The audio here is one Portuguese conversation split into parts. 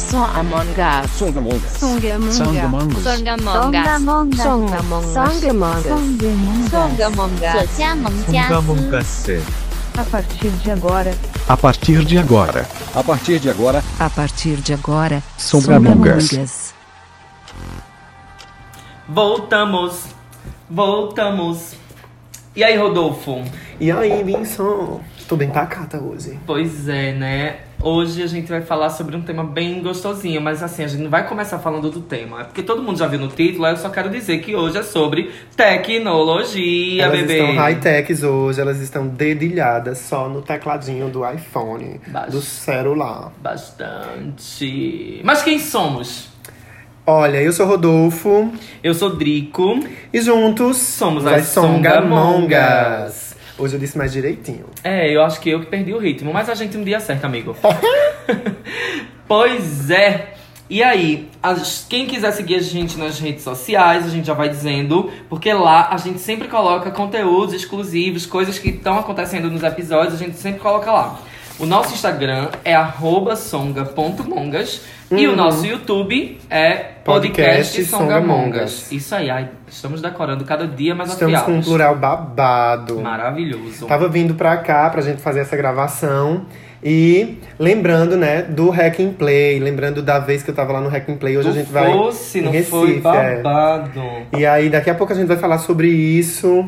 Songamonga. Songamonga. Songamonga. Songamonga. Songamonga. Songamonga. Songamonga. Songamonga. A partir de agora. A partir de agora. A partir de agora. A partir de agora. Songamongas. Voltamos. Voltamos. E aí, Rodolfo? E aí, Binson? Tô bem pacata hoje. Pois é, né? Hoje a gente vai falar sobre um tema bem gostosinho, mas assim, a gente não vai começar falando do tema. É porque todo mundo já viu no título, aí eu só quero dizer que hoje é sobre tecnologia, elas bebê. estão high-techs hoje, elas estão dedilhadas só no tecladinho do iPhone, Baixo. do celular. Bastante. Mas quem somos? Olha, eu sou Rodolfo Eu sou Drico. e juntos Somos as as Songamongas. Hoje eu disse mais direitinho. É, eu acho que eu que perdi o ritmo, mas a gente um dia acerta, amigo. pois é. E aí, as- quem quiser seguir a gente nas redes sociais, a gente já vai dizendo, porque lá a gente sempre coloca conteúdos exclusivos, coisas que estão acontecendo nos episódios, a gente sempre coloca lá. O nosso Instagram é arroba songa.mongas e o nosso YouTube é podcast, Podcast songamongas. Isso aí, ai, estamos decorando cada dia mais Estamos com um afiados. plural babado. Maravilhoso. Tava vindo pra cá pra gente fazer essa gravação. E lembrando, né, do Hack and Play, lembrando da vez que eu tava lá no Hack and Play, hoje Tu a gente vai fosse, em não Recife, foi é. babado. E aí, daqui a pouco a gente vai falar sobre isso.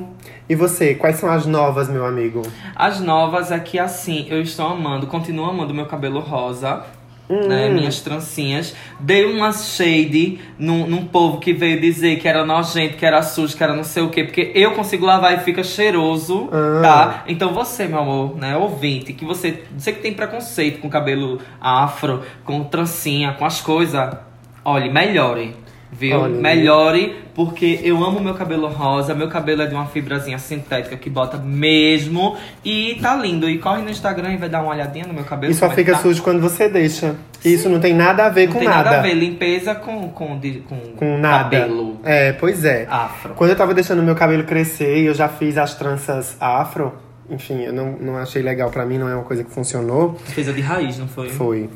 E você, quais são as novas, meu amigo? As novas é que assim, eu estou amando, continuo amando meu cabelo rosa. Hum. Né, minhas trancinhas. Dei uma shade num, num povo que veio dizer que era nojento, que era sujo, que era não sei o quê. Porque eu consigo lavar e fica cheiroso, Ah. tá? Então você, meu amor, né, ouvinte, que você, você que tem preconceito com cabelo afro, com trancinha, com as coisas, olhe, melhore. Viu? Olhe. Melhore, porque eu amo meu cabelo rosa. Meu cabelo é de uma fibrazinha sintética que bota mesmo. E tá lindo. E corre no Instagram e vai dar uma olhadinha no meu cabelo. E só é fica tá. sujo quando você deixa. Isso não tem nada a ver Não com tem nada. nada a ver. Limpeza com, com, de- com, Com nada. cabelo É, pois é. afro. Quando eu tava deixando meu cabelo crescer e eu já fiz as tranças afro, enfim, eu não, não achei legal pra mim, não é uma coisa que funcionou. Fez a de raiz, não foi? Foi.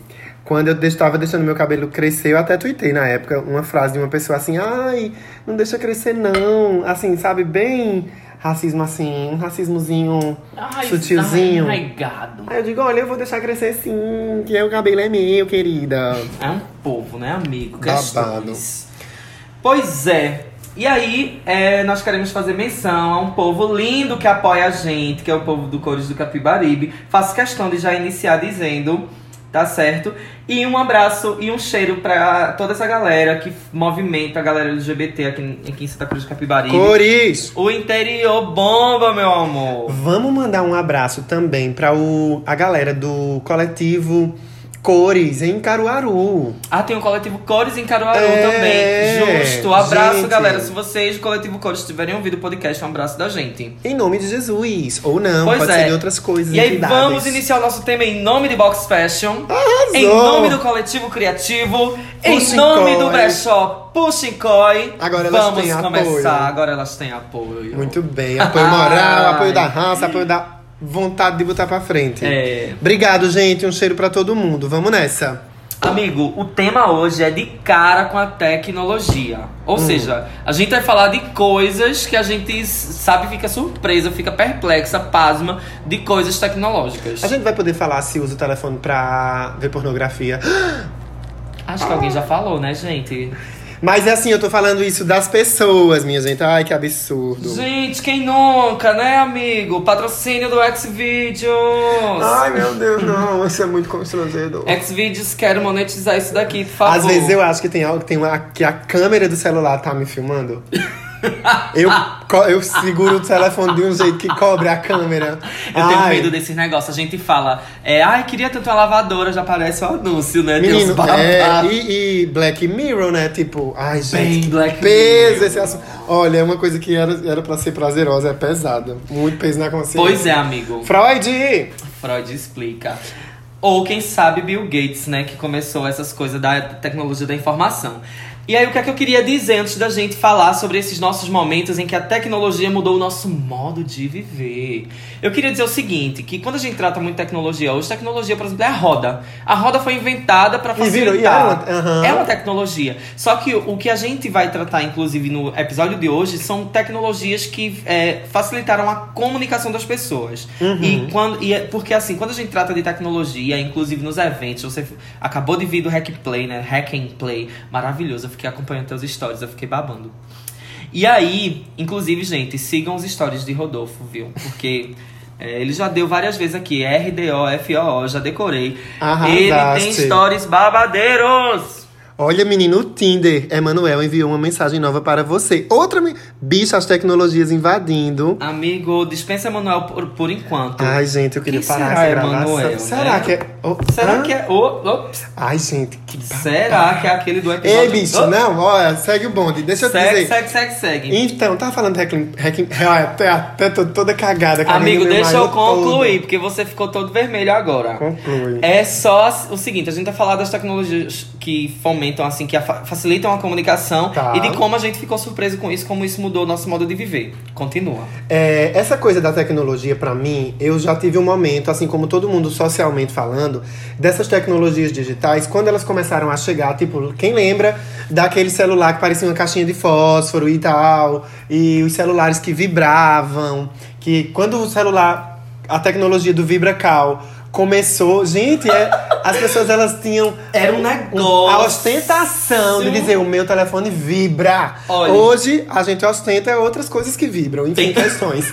Quando eu estava deixando meu cabelo crescer, eu até tuitei na época uma frase de uma pessoa assim: ai, não deixa crescer não. Assim, sabe, bem racismo assim, um racismozinho Ai, sutilzinho. Arraigado. Aí eu digo: olha, eu vou deixar crescer sim, que o cabelo é meu, querida. É um povo, né, amigo? Babado. Pois é. E aí, é, nós queremos fazer menção a um povo lindo que apoia a gente, que é o povo do Cores do Capibaribe. Faço questão de já iniciar dizendo, tá certo? E um abraço e um cheiro pra toda essa galera que movimenta a galera LGBT aqui, aqui em Santa Cruz do Capibaribe. Cores! O interior bomba, meu amor. Vamos mandar um abraço também para a galera do coletivo Cores em Caruaru. Ah, tem o coletivo Cores em Caruaru É, também. Justo. Abraço, gente. galera. Se vocês do coletivo Cores tiverem ouvido o podcast, um abraço da gente. Em nome de Jesus. Ou não, Pois pode é. ser de outras coisas. E aí vamos iniciar o nosso tema em nome de Box Fashion. Arrasou. Em nome do coletivo criativo. em Puxa nome Coi. do brechó Puxa Coi. Agora elas vamos têm começar. apoio. Agora elas têm apoio. Muito bem. Apoio moral, apoio da raça, apoio da vontade de botar pra frente. É. Obrigado, gente. Um cheiro pra todo mundo. Vamos nessa. Amigo, o tema hoje é de cara com a tecnologia. Ou Hum. seja, a gente vai falar de coisas que a gente sabe, fica surpresa, fica perplexa, pasma de coisas tecnológicas. A gente vai poder falar se usa o telefone pra ver pornografia. Acho que alguém já falou, né, gente? Mas é assim, eu tô falando isso das pessoas, minha gente. Ai, que absurdo. Gente, quem nunca, né, amigo? Patrocínio do Xvideos. Ai, meu Deus, não. Isso é muito constrangedor. Xvideos, quero monetizar isso daqui, por favor. Às vezes eu acho que tem algo, tem uma, que a câmera do celular tá me filmando. Eu, eu seguro o telefone de um jeito que cobre a câmera. Eu tenho Ai, medo desses negócios. A gente fala, é, ai, queria tanto uma lavadora, já aparece o anúncio, né? Menino, é, e, e Black Mirror, né? Tipo, ai, Bem gente, Black peso Mirror. esse assunto. Olha, é uma coisa que era, era pra ser prazerosa, é pesada. Muito peso na consciência. Pois é, amigo. Freud! Freud explica. Ou quem sabe Bill Gates, né, que começou essas coisas da tecnologia da informação. E aí, o que é que eu queria dizer antes da gente falar sobre esses nossos momentos em que a tecnologia mudou o nosso modo de viver? Eu queria dizer o seguinte, que quando a gente trata muito de tecnologia hoje, tecnologia, por exemplo, é a roda. A roda foi inventada para E virou- e facilitar. é uma-. É uma tecnologia. Só que o que a gente vai tratar, inclusive, no episódio de hoje, são tecnologias que é, facilitaram a comunicação das pessoas. Uhum. E quando. E é, porque assim, quando a gente trata de tecnologia, inclusive nos eventos, você acabou de vir do Hack Play, né? Hack and Play. Maravilhoso. Fiquei acompanhando teus stories, eu fiquei babando. E aí, inclusive, gente, sigam os stories de Rodolfo, viu? Porque. é, ele já deu várias vezes aqui, R-D-O-F-O-O, já decorei. Ele Arrasaste. tem stories babadeiros! Olha, menino, o Tinder, Emanuel enviou uma mensagem nova para você. Outra me... bicha, as tecnologias invadindo. Amigo, dispensa Emanuel por, por enquanto. Ai, gente, eu queria Quem parar será, essa. Emanuel, será né? que é. Oh, Será hã? que é. o ops. Ai, gente, que babado. Será que é aquele do episódio? Ei, bicho, Oh, não, olha, segue o bonde. Deixa eu Segue, dizer. segue, segue, segue. Então, tava falando de hacking. hacking ai, até, até tô toda cagada. Amigo, deixa eu maior todo. concluir, porque você ficou todo vermelho agora. Conclui. É só o seguinte, a gente vai falar das tecnologias que fomentam, assim, que fa- facilitam a comunicação Tá. e de como a gente ficou surpreso com isso, como isso mudou o nosso modo de viver. Continua. É, essa coisa da tecnologia, pra mim, eu já tive um momento, assim como todo mundo socialmente falando, dessas tecnologias digitais, quando elas começaram a chegar, tipo, quem lembra daquele celular que parecia uma caixinha de fósforo e tal, e os celulares que vibravam, que quando o celular, a tecnologia do VibraCal começou, gente, é, as pessoas elas tinham Era um negócio. a ostentação de dizer o meu telefone vibra. Olha. Hoje a gente ostenta outras coisas que vibram, enfim, Tem- questões.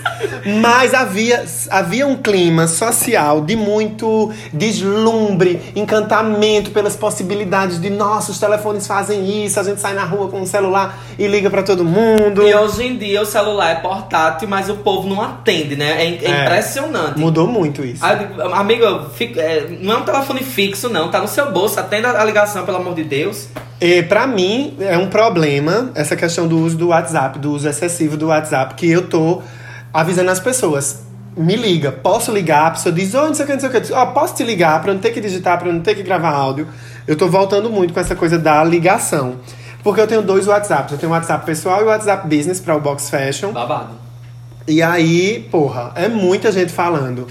Mas havia, havia um clima social de muito deslumbre, encantamento pelas possibilidades de nossos telefones fazem isso, a gente sai na rua com um celular e liga pra todo mundo. E hoje em dia o celular é portátil, mas o povo não atende, né? É, é É. impressionante. Mudou muito isso. Aí eu fica- é, não é um telefone fixo, não. Tá no seu bolso. Atenda a ligação, pelo amor de Deus. E pra mim é um problema essa questão do uso do WhatsApp, do uso excessivo do WhatsApp, que eu tô avisando as pessoas. Me liga, posso ligar? A pessoa diz, oh, não sei o que, não sei o que. Ó, posso te ligar pra eu não ter que digitar, pra eu não ter que gravar áudio. Eu tô voltando muito com essa coisa da ligação. Porque eu tenho dois WhatsApps. Eu tenho o WhatsApp pessoal e o WhatsApp business pra o Box Fashion. Babado. E aí, porra, é muita gente falando.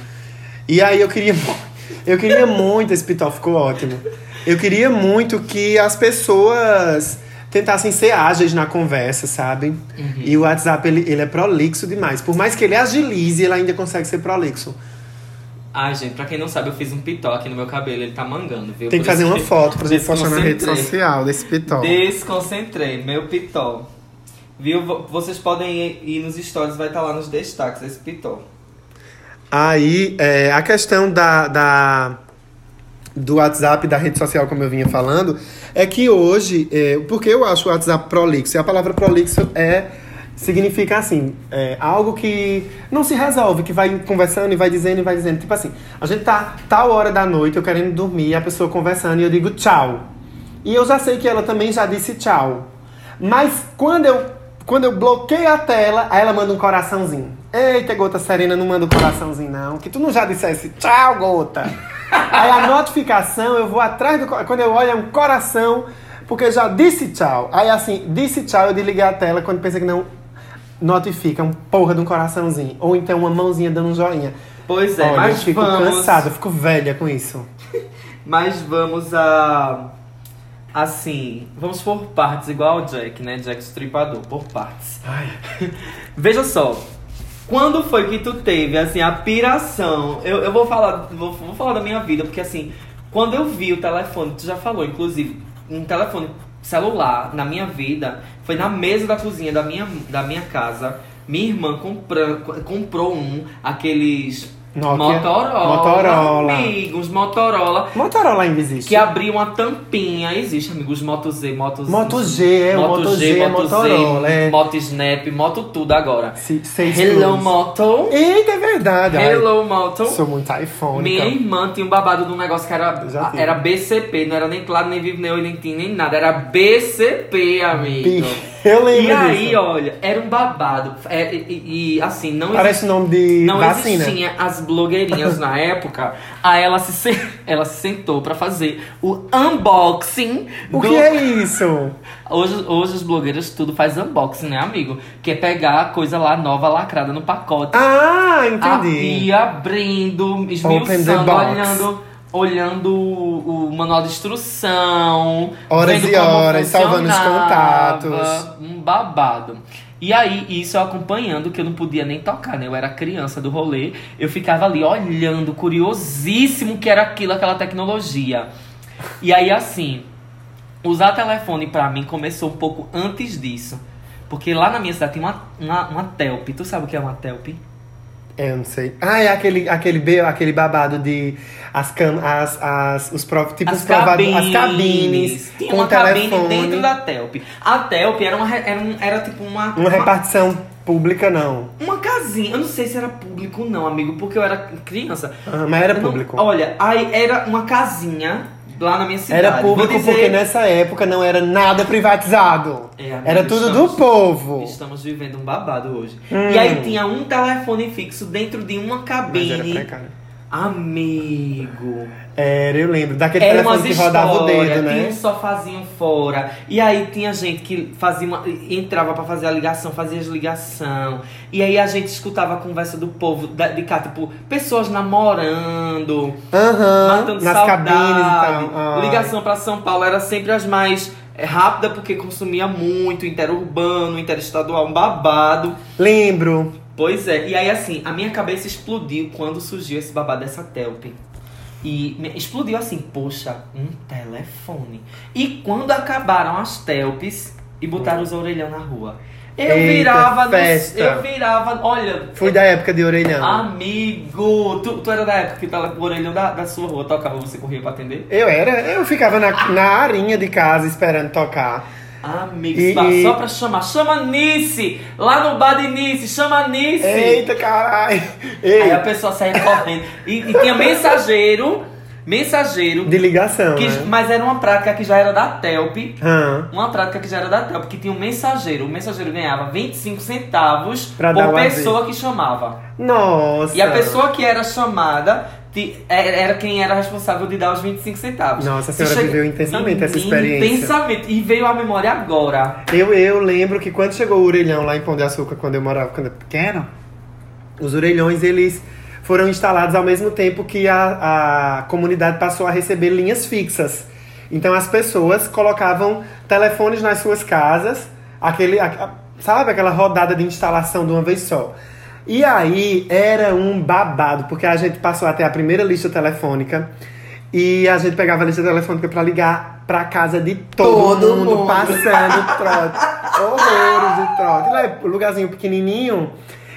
E aí eu queria. Eu queria muito, esse pitó ficou ótimo. Eu queria muito que as pessoas tentassem ser ágeis na conversa, sabe? E o WhatsApp, ele, ele é prolixo demais. Por mais que ele agilize, ele ainda consegue ser prolixo. Ai, gente, pra quem não sabe, eu fiz um pitó aqui no meu cabelo. Ele tá mangando, viu? Tem que Por fazer uma foto pra gente postar na rede social desse pitó. Desconcentrei, meu pitó. Viu? Vo- Vocês podem ir, nos stories, vai estar lá nos destaques esse pitó. Aí, é, a questão da, da- do WhatsApp, da rede social, como eu vinha falando, é que hoje, é, porque eu acho o WhatsApp prolixo, e a palavra prolixo é significa assim, é, algo que não se resolve, que vai conversando e vai dizendo e vai dizendo. Tipo assim, a gente tá tal hora da noite, eu querendo dormir, a pessoa conversando e eu digo tchau. E eu já sei que ela também já disse tchau. Mas quando eu, quando eu bloqueio a tela, aí ela manda um coraçãozinho. Eita, Gota Serena, não manda um coraçãozinho, não. Que tu não já dissesse tchau, Gota. aí a notificação, eu vou atrás do. Quando eu olho, é um coração, porque eu já disse tchau. Aí assim, disse tchau, eu desliguei a tela quando pensa que não. Notifica um porra de um coraçãozinho. Ou então uma mãozinha dando um joinha. Pois é, Olha, eu mas fico vamos. cansada, eu fico velha com isso. Mas vamos a. Assim, vamos por partes, igual o Jack, né? Jack Stripador, por partes. Veja só, quando foi que tu teve, assim, a piração? Eu, eu vou falar, vou, vou falar da minha vida, porque assim, quando eu vi o telefone, tu já falou, inclusive, um telefone celular na minha vida, foi na mesa da cozinha da minha, da minha casa. Minha irmã compra, comprou um, aqueles Nokia. Motorola, Motorola. amigos, Motorola. Motorola ainda existe. Que abriu uma tampinha. Existe, amigos, Moto Z, Moto Z. Moto G, é, o Moto G é Motorola, é. Moto Snap, Moto tudo agora. Se- Hello, Plus. Moto. Eita, é verdade. Ai, Hello, Moto. Sou muito iPhone. Minha irmã tinha um babado de um negócio que era, era BCP, não era nem claro, nem vivo, nem oi, nem tinha, nem nada. Era BCP, amigo. Eu lembro E aí, disso. olha, era um babado. É, e, e, assim, não Parece o nome de não vacina. existia as blogueirinhas na época. Aí ela se, sen- ela se sentou pra fazer o unboxing O do... que é isso? Hoje, hoje os blogueiros tudo faz unboxing, né, amigo? Que é pegar a coisa lá nova lacrada no pacote. Ah, entendi. Abrir, abrindo, esmiuçando, box. olhando, olhando o, o manual de instrução. Horas e horas, salvando os contatos. Um babado. E aí, isso eu acompanhando, que eu não podia nem tocar, né? Eu era criança do rolê. Eu ficava ali olhando, curiosíssimo que era aquilo, aquela tecnologia. E aí, assim, usar telefone pra mim começou um pouco antes disso. Porque lá na minha cidade tem uma, uma, uma Telp. Tu sabe o que é uma Telp? Eu não sei. Ah, é aquele, aquele, aquele babado de. As cam, as, as, os prov, tipo As os provado- cabines. as cabines. Tinha uma cabine telefone. dentro da Telp. A Telp era, uma, era, um- era tipo uma, Uma repartição pública, não. uma casinha. Eu não sei se era público não, amigo, porque eu era criança. Ah, mas era Eu não- público. olha, aí era uma casinha lá na minha cidade. Era público dizer- porque nessa época não era nada privatizado. É, amigo, era tudo estamos- do povo. Estamos vivendo um babado hoje. Hum. E aí tinha um telefone fixo dentro de uma Mas cabine. era precário. Amigo. Era, eu lembro. Daquele Era telefone que rodava o dedo, tinha né? um sofazinho fora. E aí tinha gente que fazia uma, entrava pra fazer a ligação, fazia as ligação. E aí a gente escutava a conversa do povo da- de cá, tipo, pessoas namorando, Aham. matando Nas saudade. cabines e tal. Ai. Ligação pra São Paulo era sempre as mais é, rápida porque consumia muito, interurbano, interestadual, um babado. Lembro. Pois é, e aí assim, a minha cabeça explodiu quando surgiu esse babado dessa Telp. E explodiu assim, poxa, um telefone. E quando acabaram as Telps e botaram os orelhão na rua. Eu Eita, virava, no- festa. eu virava, olha, Fui da época de orelhão. amigo, tu, tu era da época que tava, o orelhão da, da sua rua tocava, você corria pra atender? Eu era, eu ficava na, na arinha de casa esperando tocar. Amigo, E- só- pra chamar, chama Nice, lá no bar de Nice, chama Nice. Eita, caralho! Aí a pessoa saía correndo. E, e tinha mensageiro, mensageiro, de ligação, que- né? mas era uma prática que já era da Telp. Uma prática que já era da Telp, que tinha um mensageiro. O mensageiro ganhava 25 centavos Pra por pessoa que chamava. Nossa! E a pessoa que era chamada era era quem era responsável de dar os 25 centavos. Nossa, a Se senhora viveu intensamente essa experiência. Intensamente. E veio à memória agora. Eu, eu lembro que quando chegou o orelhão lá em Pão de Açúcar, quando eu morava, quando eu era pequeno, os orelhões, eles foram instalados ao mesmo tempo que a, a comunidade passou a receber linhas fixas. Então as pessoas colocavam telefones nas suas casas, aquele, a- sabe aquela rodada de instalação de uma vez só. E aí era um babado, porque a gente passou até a primeira lista telefônica e a gente pegava a lista telefônica pra ligar pra casa de todo, Todo mundo, mundo. passando trote. Horrores de trote. Lá é um lugarzinho pequenininho.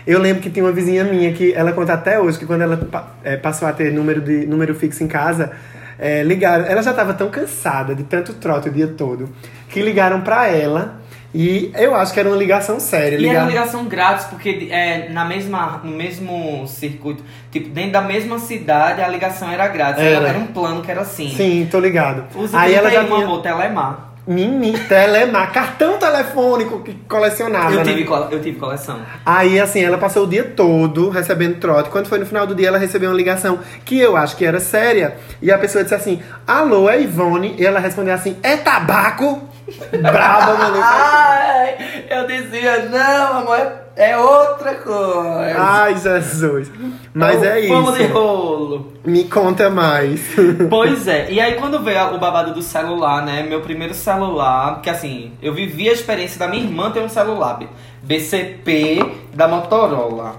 Eu lembro que tinha uma vizinha minha que ela conta até hoje que quando ela eh, passou a ter número, de, número fixo em casa, eh, ligaram. Ela já estava tão cansada de tanto trote o dia todo que ligaram pra ela. E eu acho que era uma ligação séria. E era uma ligação grátis, porque é, na mesma, no mesmo circuito, tipo, dentro da mesma cidade, a ligação era grátis. Era, Era. um plano que era assim. Sim, tô ligado. Usa Aí ela já tinha... amor, Telemar. Mini, telemar, cartão telefônico que colecionava. Eu né? tive, cole- eu tive coleção. Aí, assim, ela passou o dia todo recebendo trote. Quando foi no final do dia, ela recebeu uma ligação que eu acho que era séria. E a pessoa disse assim: Alô, é Ivone? E ela respondeu assim: É tabaco? Brava, mano. Ai, eu dizia, não, amor, é, é outra coisa. Ai, Jesus. Mas Então, é Vamos de isso. rolo. Me conta mais. Pois é, e aí quando veio o babado do celular, né? Meu primeiro celular, porque assim, eu vivi a experiência da minha irmã ter um celular, BCP da Motorola.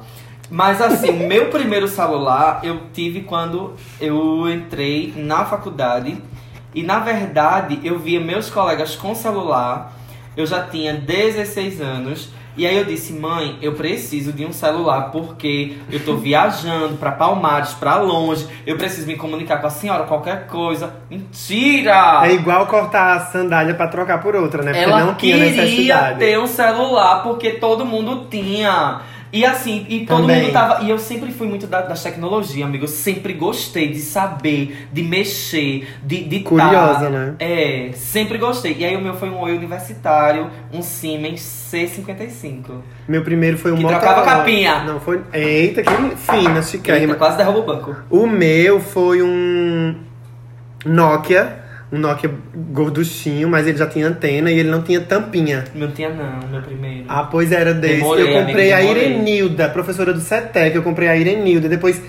Mas assim, o meu primeiro celular eu tive quando eu entrei na faculdade. E na verdade, eu via meus colegas com celular. Eu já tinha 16 anos. E aí eu disse, mãe, eu preciso de um celular porque eu tô viajando pra Palmares, pra longe. Eu preciso me comunicar com a senhora, qualquer coisa. Mentira! É igual cortar a sandália pra trocar por outra, né? Porque Ela não tinha queria necessidade. ter um celular porque todo mundo tinha. E assim, e todo Também. mundo tava. E eu sempre fui muito da, das tecnologias, amigo. Eu sempre gostei de saber, de mexer, de. de Curiosa, tá. né? É, sempre gostei. E aí o meu foi um Oi universitário, um Siemens C55. Meu primeiro foi um Que Motorola. trocava capinha. Não, foi. Eita, que fina, Eita, chiquérrima. quase derruba o banco. O meu foi um Nokia. Um Nokia gorduchinho, mas ele já tinha antena e ele não tinha tampinha. Não tinha não, meu primeiro. Ah, pois era desse. Demorei, eu comprei amigo, a. Irenilda, professora do CETEC, eu comprei a Irenilda. Depois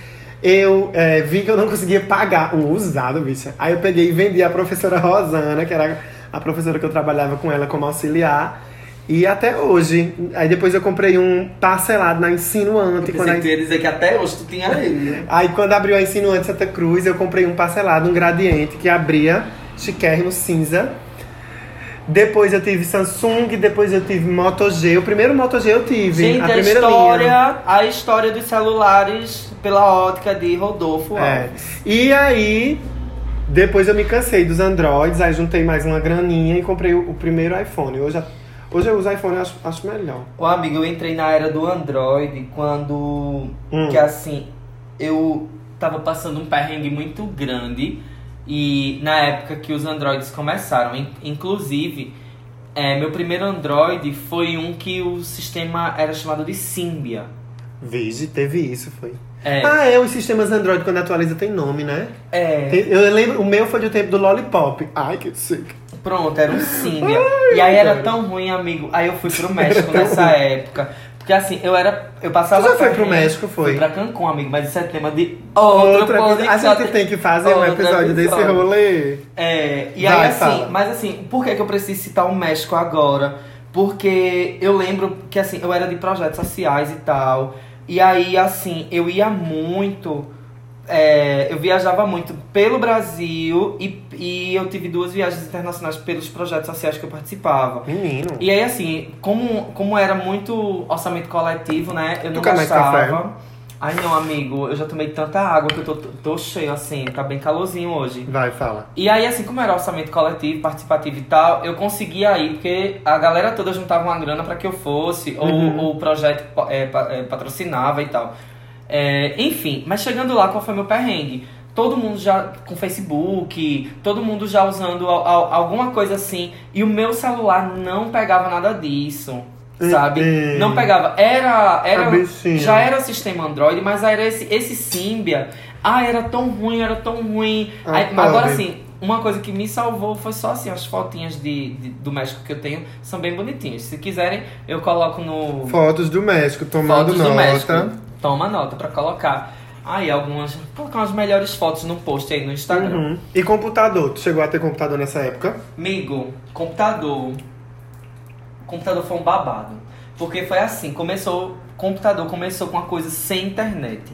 eu é, vi que eu não conseguia pagar um usado, bicha. Aí eu peguei e vendi a professora Rosana, que era a professora que eu trabalhava com ela como auxiliar. E até hoje. Aí depois eu comprei um parcelado na Insinuante. Eu Quando a- tu ia dizer que até hoje tu tinha ele. né? Aí quando abriu a Insinuante Santa Cruz, eu comprei um parcelado, um gradiente, que abria chiquérrimo cinza. Depois eu tive Samsung, depois eu tive Moto G. O primeiro Moto G eu tive. Gente, a a, primeira história, linha. a história dos celulares pela ótica de Rodolfo É. Alves. E aí, depois eu me cansei dos Androids, aí juntei mais uma graninha e comprei o, o primeiro iPhone. Hoje, hoje eu uso iPhone e acho, acho melhor. Ô, amigo, eu entrei na era do Android quando. Hum. Que assim, eu tava passando um perrengue muito grande. E na época que os Androids começaram, in- inclusive, é, meu primeiro Android foi um que o sistema era chamado de Symbian. Vige, teve isso, foi. É, Ah, é, os sistemas Android quando atualiza tem nome, né? é, Tem- eu lembro, o meu foi do tempo do Lollipop. Ai, que sick. pronto, era um Symbian. e aí era tão ruim, amigo. Aí eu fui pro México nessa época. Porque assim, eu era. Eu passava. Tu já foi pro. México, foi? Fui pra Cancún, amigo, mas isso é tema de outro Outra coisa, a podcast. gente tem que fazer um episódio desse rolê. É, e Vai, aí assim, fala. mas assim, por que, que eu preciso citar o México agora? Porque eu lembro que assim, eu era de projetos sociais e tal. E aí, assim, eu ia muito. É, eu viajava muito pelo Brasil e, e eu tive duas viagens internacionais pelos projetos sociais que eu participava. Menino. E aí, assim, como, como era muito orçamento coletivo, né? Eu não gastava. Ai, não, amigo, eu já tomei tanta água que eu tô, tô cheio, assim, tá bem calorzinho hoje. Vai, fala. E aí, assim, como era orçamento coletivo, participativo e tal, eu conseguia ir, porque a galera toda juntava uma grana pra que eu fosse, Uhum. ou, ou o projeto é, é, patrocinava e tal. É, enfim, mas chegando lá, qual foi meu perrengue? Todo mundo já com Facebook, todo mundo já usando al- al- alguma coisa assim, e o meu celular não pegava nada disso. Sabe? Hum. Não pegava. Era. era A já era sistema Android, mas era esse, esse Symbian. Ah, era tão ruim, era tão ruim. Ah, Aí, agora assim, uma coisa que me salvou foi só assim, as fotinhas de, de- do México que eu tenho são bem bonitinhas. Se quiserem, eu coloco no Fotos do México, tomando fotos nota. Toma nota pra colocar. Aí algumas. Colocar umas melhores fotos no post aí no Instagram. Uhum. E computador? Tu chegou a ter computador nessa época? Amigo, computador. Computador foi um babado. Porque foi assim, começou. Computador começou com uma coisa sem internet.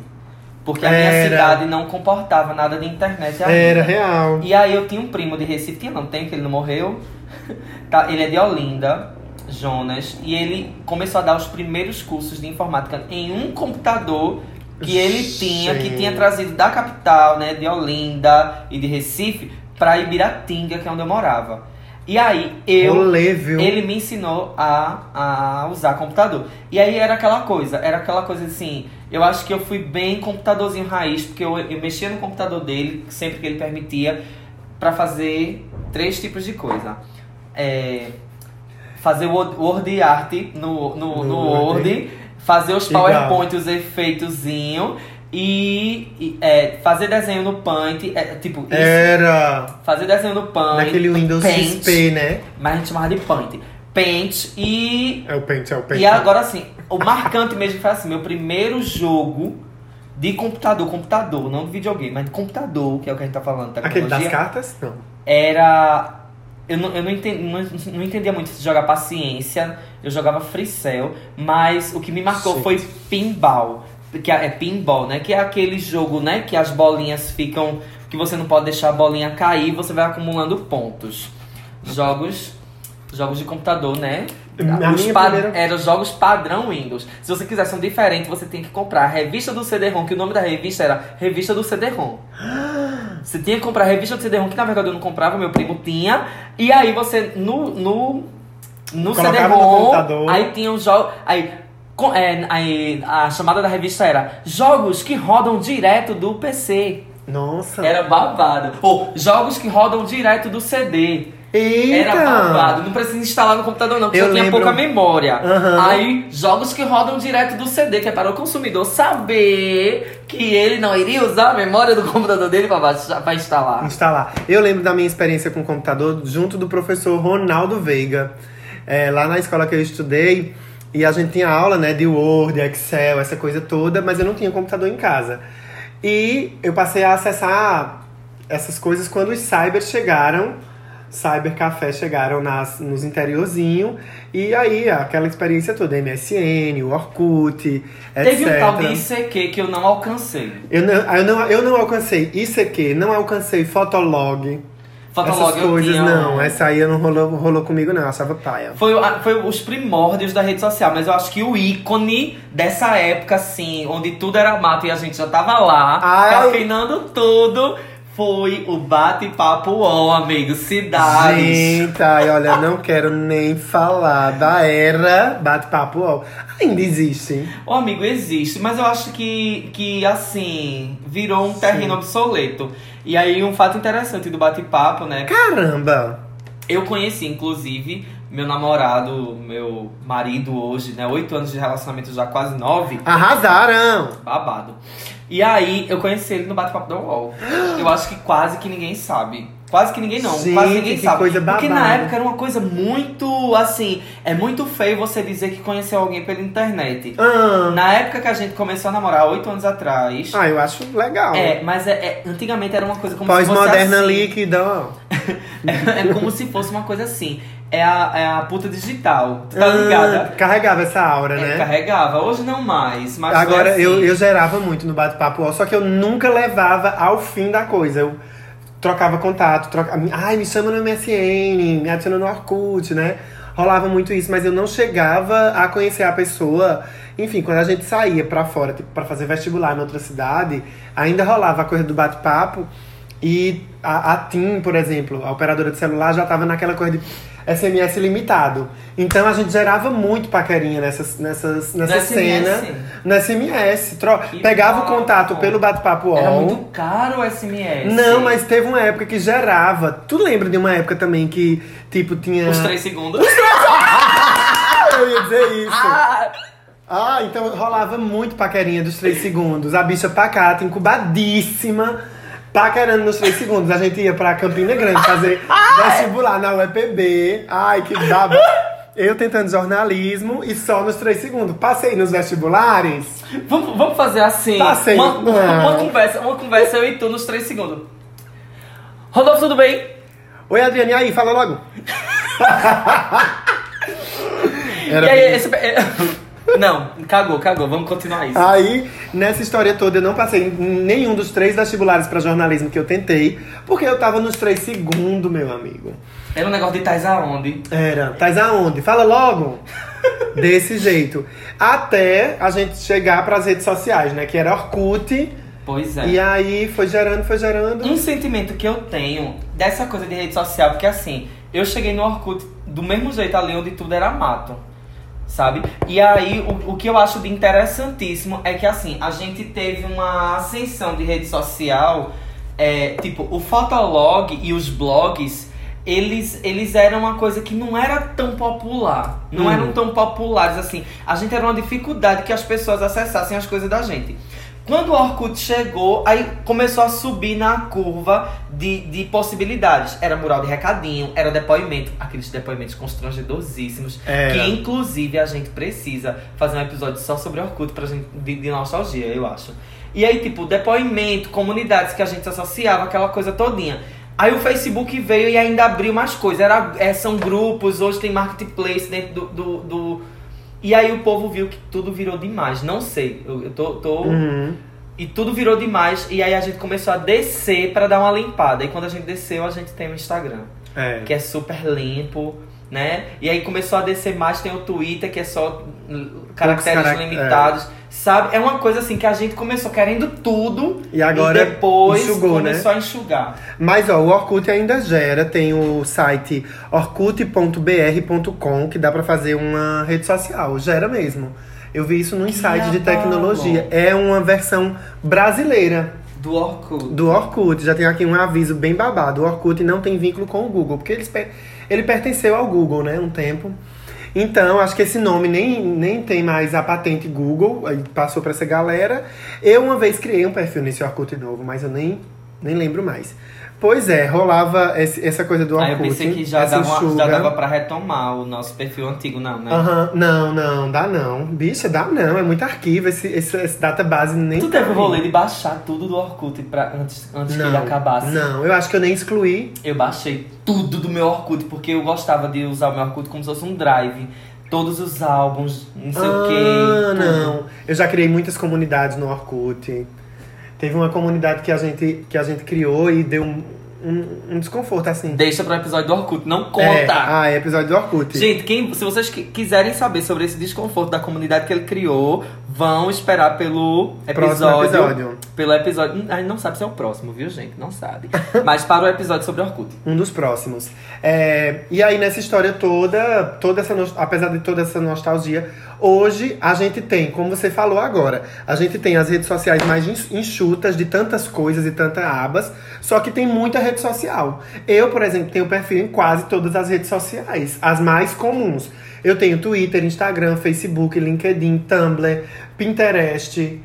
Porque a minha Era. cidade não comportava nada de internet ainda. Era real. E aí eu tinha um primo de Recife, não, tem, que ele não morreu. Tá, ele é de Olinda, Jonas, e ele começou a dar os primeiros cursos de informática em um computador que ele tinha, que tinha trazido da capital, né, de Olinda e de Recife, pra Ibiratinga, que é onde eu morava. E aí eu viu? ele me ensinou a, a usar computador. E aí era aquela coisa, era aquela coisa assim, eu acho que eu fui bem computadorzinho raiz, porque eu, eu mexia no computador dele, sempre que ele permitia, pra fazer três tipos de coisa. É, fazer o Word Art no, no, No no Word. Word, fazer os. PowerPoint, os efeitozinhos, e, e, é, fazer desenho no Paint, é, tipo, isso, Era fazer desenho no Paint, naquele Windows Paint, XP, né? mas a gente chamava de Paint. Paint e. É o Paint, é o Paint. E agora assim, o marcante mesmo foi assim: meu primeiro jogo de computador, computador, não de videogame, mas de computador, que é o que a gente tá falando, Aquele das cartas? Não. era. Eu não, eu não, entendi, não, não entendia muito de jogar paciência, eu jogava Free Cell, mas o que me marcou foi pinball. Que é é pinball, né? Que é aquele jogo, né? Que as bolinhas ficam. Que você não pode deixar a bolinha cair, você vai acumulando pontos. Jogos. Jogos de computador, né? Os primeira- Eram jogos padrão Windows. Se você quiser são diferentes, você tem que comprar a revista do CD-ROM, que o nome da revista era Revista do CD-ROM. Você tinha que comprar a revista do CD-ROM, que na verdade eu não comprava, meu primo tinha. E aí você, no, no, no CD-ROM, aí tinha os jogos... Aí, com- é, aí, a chamada da revista era Jogos que rodam direto do PC. Nossa. Era babado. Ou jogos que rodam direto do CD. Eita! Era babado. Não precisa instalar no computador, não, porque Eu eu tinha lembro- pouca memória. Aham. Aí, jogos que rodam direto do CD, que é para o consumidor saber que ele não iria usar a memória do computador dele pra instalar. instalar. Eu lembro da minha experiência com o computador junto do professor Ronaldo Veiga. É, lá na escola que eu estudei, e a gente tinha aula né, de Word, Excel, essa coisa toda, mas eu não tinha computador em casa. E eu passei a acessar essas coisas quando os cybers chegaram, cybercafé chegaram nas, nos interiorzinhos, e aí aquela experiência toda, MSN, o Orkut, etc. Teve um tal de ICQ que eu não alcancei. Eu não, eu, não, eu não alcancei ICQ, não alcancei Fotolog. Fotolog essas coisas, tinha não. Essa aí não rolou, rolou comigo, não. Eu achava paia. Foi, foi os primórdios da rede social, mas eu acho que o ícone dessa época, assim, onde tudo era mato e a gente já tava lá, Ai. cafeinando tudo, foi o bate-papo UOL, amigo, cidades. Gente, ai, olha, não quero nem falar da era bate-papo. ó. Ainda existe. O amigo existe, mas eu acho que, que assim, virou um terreno obsoleto. E aí, um fato interessante do bate-papo, né? Caramba! Eu conheci, inclusive, meu namorado, meu marido hoje, né? Oito anos de relacionamento, já quase nove. Arrasaram! Babado. E aí, eu conheci ele no bate-papo da UOL. Eu acho que quase que ninguém sabe. Quase que ninguém não, Gente, quase ninguém sabe. coisa Porque na época era uma coisa muito, assim, é muito feio você dizer que conheceu alguém pela internet. Ah, Na época que a gente começou a namorar, oito anos atrás. ah, eu acho legal. É, mas é, é- antigamente era uma coisa como se fosse Pós-moderna assim. líquida, ó. É, é como se fosse uma coisa assim. É a, é a puta digital. Tu tá Ah, ligada? Carregava essa aura, É, né? carregava. Hoje não mais. Mas Agora, assim. eu, eu gerava muito no bate-papo, só que eu nunca levava ao fim da coisa. Eu trocava contato, troca... ai, me chama no MSN, me adiciona no Orkut, né? Rolava muito isso, mas eu não chegava a conhecer a pessoa. Enfim, quando a gente saía pra fora, tipo, pra fazer vestibular em outra cidade, ainda rolava a coisa do bate-papo. E a, a TIM, por exemplo, a operadora de celular, já tava naquela coisa de SMS limitado. Então a gente gerava muito paquerinha nessas, nessas, nessa No cena. SMS? No SMS. Tro... Que Pegava o contato pelo bate-papo Era muito caro o SMS. Não, mas teve uma época que gerava. Tu lembra de uma época também que, tipo, tinha. Os três segundos. Eu ia dizer isso. Ah, Ah, então rolava muito paquerinha dos 3 segundos. A bicha pacata, incubadíssima, paquerando nos 3 segundos. A gente ia pra Campina Grande fazer vestibular na UEPB. Ai, que baba. Eu tentando jornalismo e só nos 3 segundos. Passei nos vestibulares. vamos, vamos fazer assim. Passei. Uma, uma, uma conversa, uma conversa eu e tu nos três segundos. Rodolfo, tudo bem? Oi, Adriane, e aí? Fala logo. Era e aí, esse... Não, cagou, cagou. Vamos continuar isso. Aí, nessa história toda, eu não passei em nenhum dos três vestibulares pra jornalismo que eu tentei, porque eu tava nos 3 segundos, meu amigo. Era um negócio de tais aonde. Era, tais aonde? Fala logo! Desse jeito. Até a gente chegar pras redes sociais, né? Que era Orkut. Pois é. E aí foi gerando, foi gerando. Um sentimento que eu tenho dessa coisa de rede social, porque assim, eu cheguei no Orkut do mesmo jeito ali onde tudo era mato. Sabe? E aí, o, o que eu acho de interessantíssimo é que, assim, a gente teve uma ascensão de rede social. é, tipo, o Fotolog e os blogs, eles, eles eram uma coisa que não era tão popular. Não Hum. eram tão populares assim. A gente era uma dificuldade que as pessoas acessassem as coisas da gente. Quando o Orkut chegou, aí começou a subir na curva de, de possibilidades. Era mural de recadinho, era depoimento, aqueles depoimentos constrangedosíssimos. Era. Que inclusive a gente precisa fazer um episódio só sobre Orkut pra gente, de, de nostalgia, eu acho. E aí, tipo, depoimento, comunidades que a gente associava, aquela coisa todinha. Aí o Facebook veio e ainda abriu mais coisas. Era, é, são grupos, hoje tem marketplace dentro do, do, do- E aí o povo viu que tudo virou demais. Não sei, eu, eu tô. tô... Uhum. E tudo virou demais. E aí a gente começou a descer pra dar uma limpada. E quando a gente desceu, a gente tem o Instagram É. que é super limpo, né? E aí começou a descer mais, tem o Twitter, que é só caracteres carac- limitados, sabe? É uma coisa assim que a gente começou querendo tudo E agora depois enxugou, né? começou a enxugar. Mas ó, o Orkut ainda gera, tem o site orkut.br.com que dá pra fazer uma rede social, gera mesmo. Eu vi isso num Que site de tecnologia. É uma versão brasileira Do Orkut. do Orkut. Já tem aqui um aviso bem babado. O Orkut não tem vínculo com o Google, porque per- ele pertenceu ao Google, né? Um tempo. Então, acho que esse nome nem, nem tem mais a patente Google, aí passou pra essa galera. Eu uma vez criei um perfil nesse Orkut novo, mas eu nem, nem lembro mais. Pois é, rolava esse- essa coisa do Orkut. Aí eu pensei que já dava, uma- já dava pra retomar o nosso perfil antigo, não, né? Aham, não, não, dá não. Bicha, dá não. É muito arquivo. Esse, esse, esse database nem. Tu tá teve o aí. rolê de baixar tudo do Orkut pra, antes, antes que Não, ele acabasse? Não, eu acho que eu nem excluí. Eu baixei tudo do meu Orkut, porque eu gostava de usar o meu Orkut como se fosse um drive. Todos os álbuns, não sei o quê. Ah, não. Eu já criei muitas comunidades no Orkut. Teve uma comunidade que a gente, que a gente criou e deu um, um, um desconforto, assim. Deixa pro episódio do Orkut, não É, conta! ah, é episódio do Orkut. Gente, quem, se vocês qui- quiserem saber sobre esse desconforto da comunidade que ele criou, vão esperar pelo episódio. episódio. Pelo episódio. Hum, A gente não sabe se é o próximo, viu, gente? Não sabe. Mas para o episódio sobre Orkut. Um dos próximos. É, e aí, nessa história toda, toda essa, apesar de toda essa nostalgia, hoje a gente tem, como você falou agora, a gente tem as redes sociais mais enx- enxutas de tantas coisas e tantas abas, só que tem muita rede social. Eu, por exemplo, tenho perfil em quase todas as redes sociais, as mais comuns. Eu tenho Twitter, Instagram, Facebook, LinkedIn, Tumblr, Pinterest.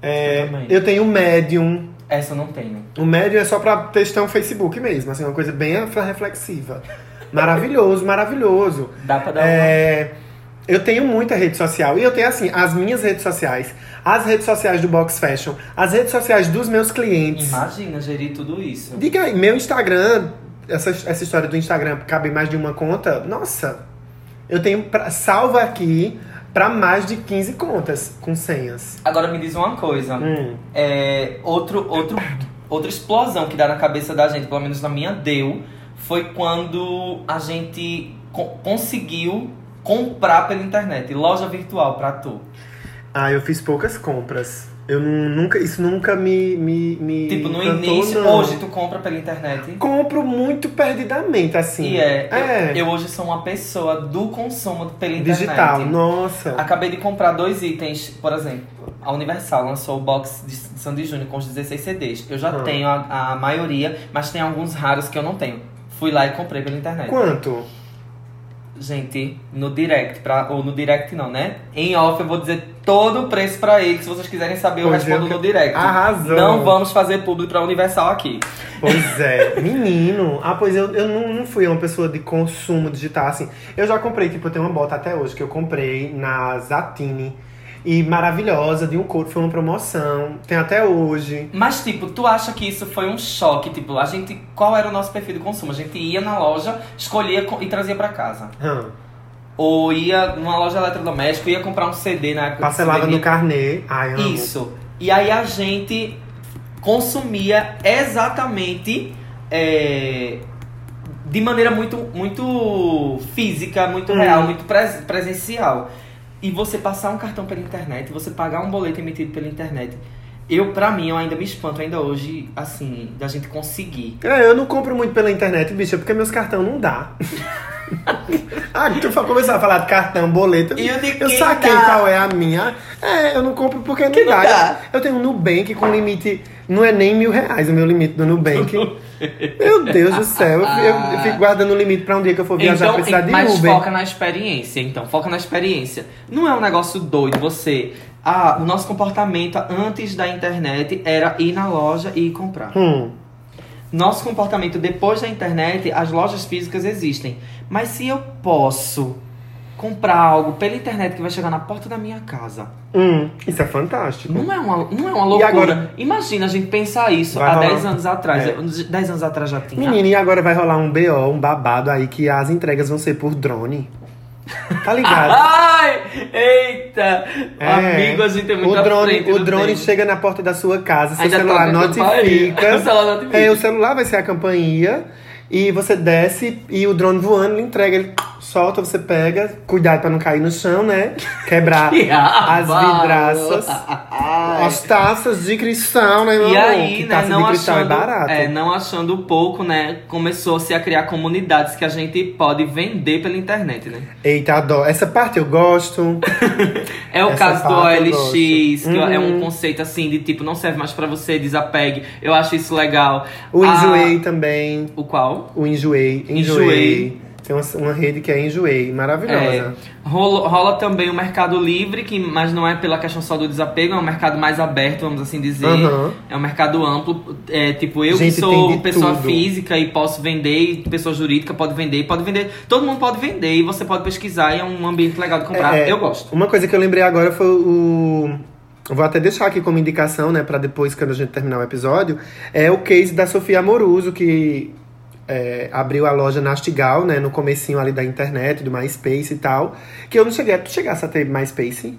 é, Eu também. eu tenho Medium. Essa eu não tenho. O médio é só pra textão Facebook mesmo, assim, uma coisa bem reflexiva. Maravilhoso, maravilhoso. Dá pra dar É, eu tenho muita rede social. E eu tenho, assim, as minhas redes sociais, as redes sociais do Box Fashion, as redes sociais dos meus clientes. Imagina gerir tudo isso. Diga aí, meu Instagram, essa, essa história do Instagram cabe mais de uma conta, nossa, eu tenho pra, salva aqui pra mais de 15 contas com senhas. Agora me diz uma coisa. Hum. É, outro, outro, outra explosão que dá na cabeça da gente, pelo menos na minha deu, foi quando a gente co- conseguiu comprar pela internet, loja virtual pra tu. Ah, eu fiz poucas compras. Eu nu- nunca, isso nunca me, me, me Tipo, no encantou, início, não. hoje tu compra pela internet. compro muito perdidamente, assim. E é, é Eu, eu hoje sou uma pessoa do consumo pela internet. digital. Nossa. Acabei de comprar dois itens, por exemplo, a Universal lançou o box de Sandy Júnior com os 16 CDs. Eu já Ah. tenho a, a maioria, mas tem alguns raros que eu não tenho. Fui lá e comprei pela internet. Quanto? Gente, no direct, pra, ou no direct não, né? Em off eu vou dizer todo o preço pra ele. Se vocês quiserem saber, eu Pois respondo eu que- no direct. Arrasou. Não vamos fazer público pra Universal aqui. Pois é, menino. Ah, pois eu, eu não, não fui uma pessoa de consumo digital, assim. Eu já comprei, tipo, eu tenho uma bota até hoje que eu comprei na Zatini. E maravilhosa, de um couro, foi uma promoção. Tem até hoje. Mas, tipo, tu acha que isso foi um choque? Tipo, a gente. Qual era o nosso perfil de consumo? A gente ia na loja, escolhia co- e trazia pra casa. Hum. Ou ia numa loja eletrodoméstica, ia comprar um CD na época. Parcelava no carnê. Ai, amo. Isso. E aí a gente consumia exatamente é, de maneira muito, muito física, muito Hum. real, muito pres- presencial. E você passar um cartão pela internet, você pagar um boleto emitido pela internet. Eu, pra mim, eu ainda me espanto ainda hoje, assim, da gente conseguir. É, eu não compro muito pela internet, bicha, porque meus cartão não dá. ah, tu começar a falar de cartão, boleto. E eu quem saquei dá? qual é a minha. É, eu não compro porque não, Que não dá. dá. Eu tenho um Nubank com limite. Não é nem mil reais o meu limite do Nubank. meu Deus do céu. Eu, eu fico guardando o limite pra um dia que eu for viajar precisar de Então, mas Uber. foca na experiência, então. Foca na experiência. Não é um negócio doido você... Ah, o nosso comportamento antes da internet era ir na loja e ir comprar. Hum. Nosso comportamento depois da internet, as lojas físicas existem. Mas se eu posso comprar algo pela internet que vai chegar na porta da minha casa, Hum, isso é fantástico. não é uma, não é uma loucura. agora? Imagina a gente pensar isso há rolar. 10 anos atrás. É. 10 anos atrás já tinha. Menina, e agora vai rolar um BO, um babado aí que as entregas vão ser por drone. Tá ligado? Ai! Eita! É. Amigo, a gente é muito o drone, o drone tempo. chega na porta da sua casa, seu Ainda celular notifica. O celular notifica. É, o celular vai ser a campainha e você desce e o drone voando lhe entrega. Ele solta, você pega. Cuidado pra não cair no chão, né? Quebrar Que as vidraças. as taças de cristal, né, meu E amor? aí, que né, taça não de cristal achando, é barato. é, não achando pouco, né, começou-se a criar comunidades que a gente pode vender pela internet, né? Eita, adoro. Essa parte eu gosto. É o Essa caso do OLX, que gosto. é um Uhum. conceito assim de tipo, não serve mais pra você, desapegue. Eu acho isso legal. O Ah, Enjoei também. O qual? O Enjoei. Enjoei. Enjoei. Tem uma, uma rede que é Enjoei. É, Maravilhosa. rola, rola também o Mercado Livre, que, mas não é pela questão só do desapego, é um mercado mais aberto, vamos assim dizer. Aham. É um mercado amplo. É, tipo, eu Gente, que sou pessoa tudo. física e posso vender, e pessoa jurídica pode vender, pode vender. Todo mundo pode vender e você pode pesquisar e é um ambiente legal de comprar. É, eu gosto. Uma coisa que eu lembrei agora foi o. eu Vou até deixar aqui como indicação, né, pra depois, quando a gente terminar o episódio. É o case da Sofia Amoruso, que é, abriu a loja Nastigal, né, no comecinho ali da internet, do MySpace e tal. Que eu não cheguei. Tu chegasse a ter MySpace?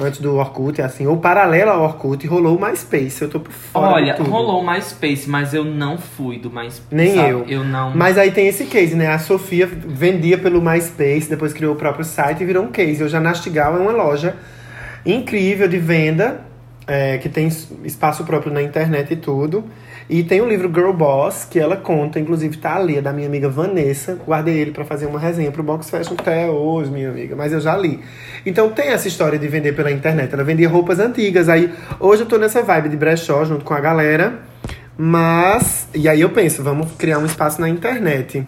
Antes do Orkut, assim, ou paralelo ao Orkut, rolou o MySpace. Eu tô por fora. Olha, rolou o MySpace, mas eu não fui do MySpace. Nem sabe? eu. Eu não. Mas aí tem esse case, né? A Sofia vendia pelo MySpace, depois criou o próprio site e virou um case. Hoje a Nastigal é uma loja incrível de venda, é, que tem espaço próprio na internet e tudo. E tem o livro Girl Boss, que ela conta, inclusive tá ali, é da minha amiga Vanessa. Guardei ele pra fazer uma resenha pro Box Fashion até hoje, minha amiga, mas eu já li. Então tem essa história de vender pela internet. Ela vendia roupas antigas. Aí hoje eu tô nessa vibe de brechó junto com a galera. Mas. E aí eu penso, vamos criar um espaço na internet.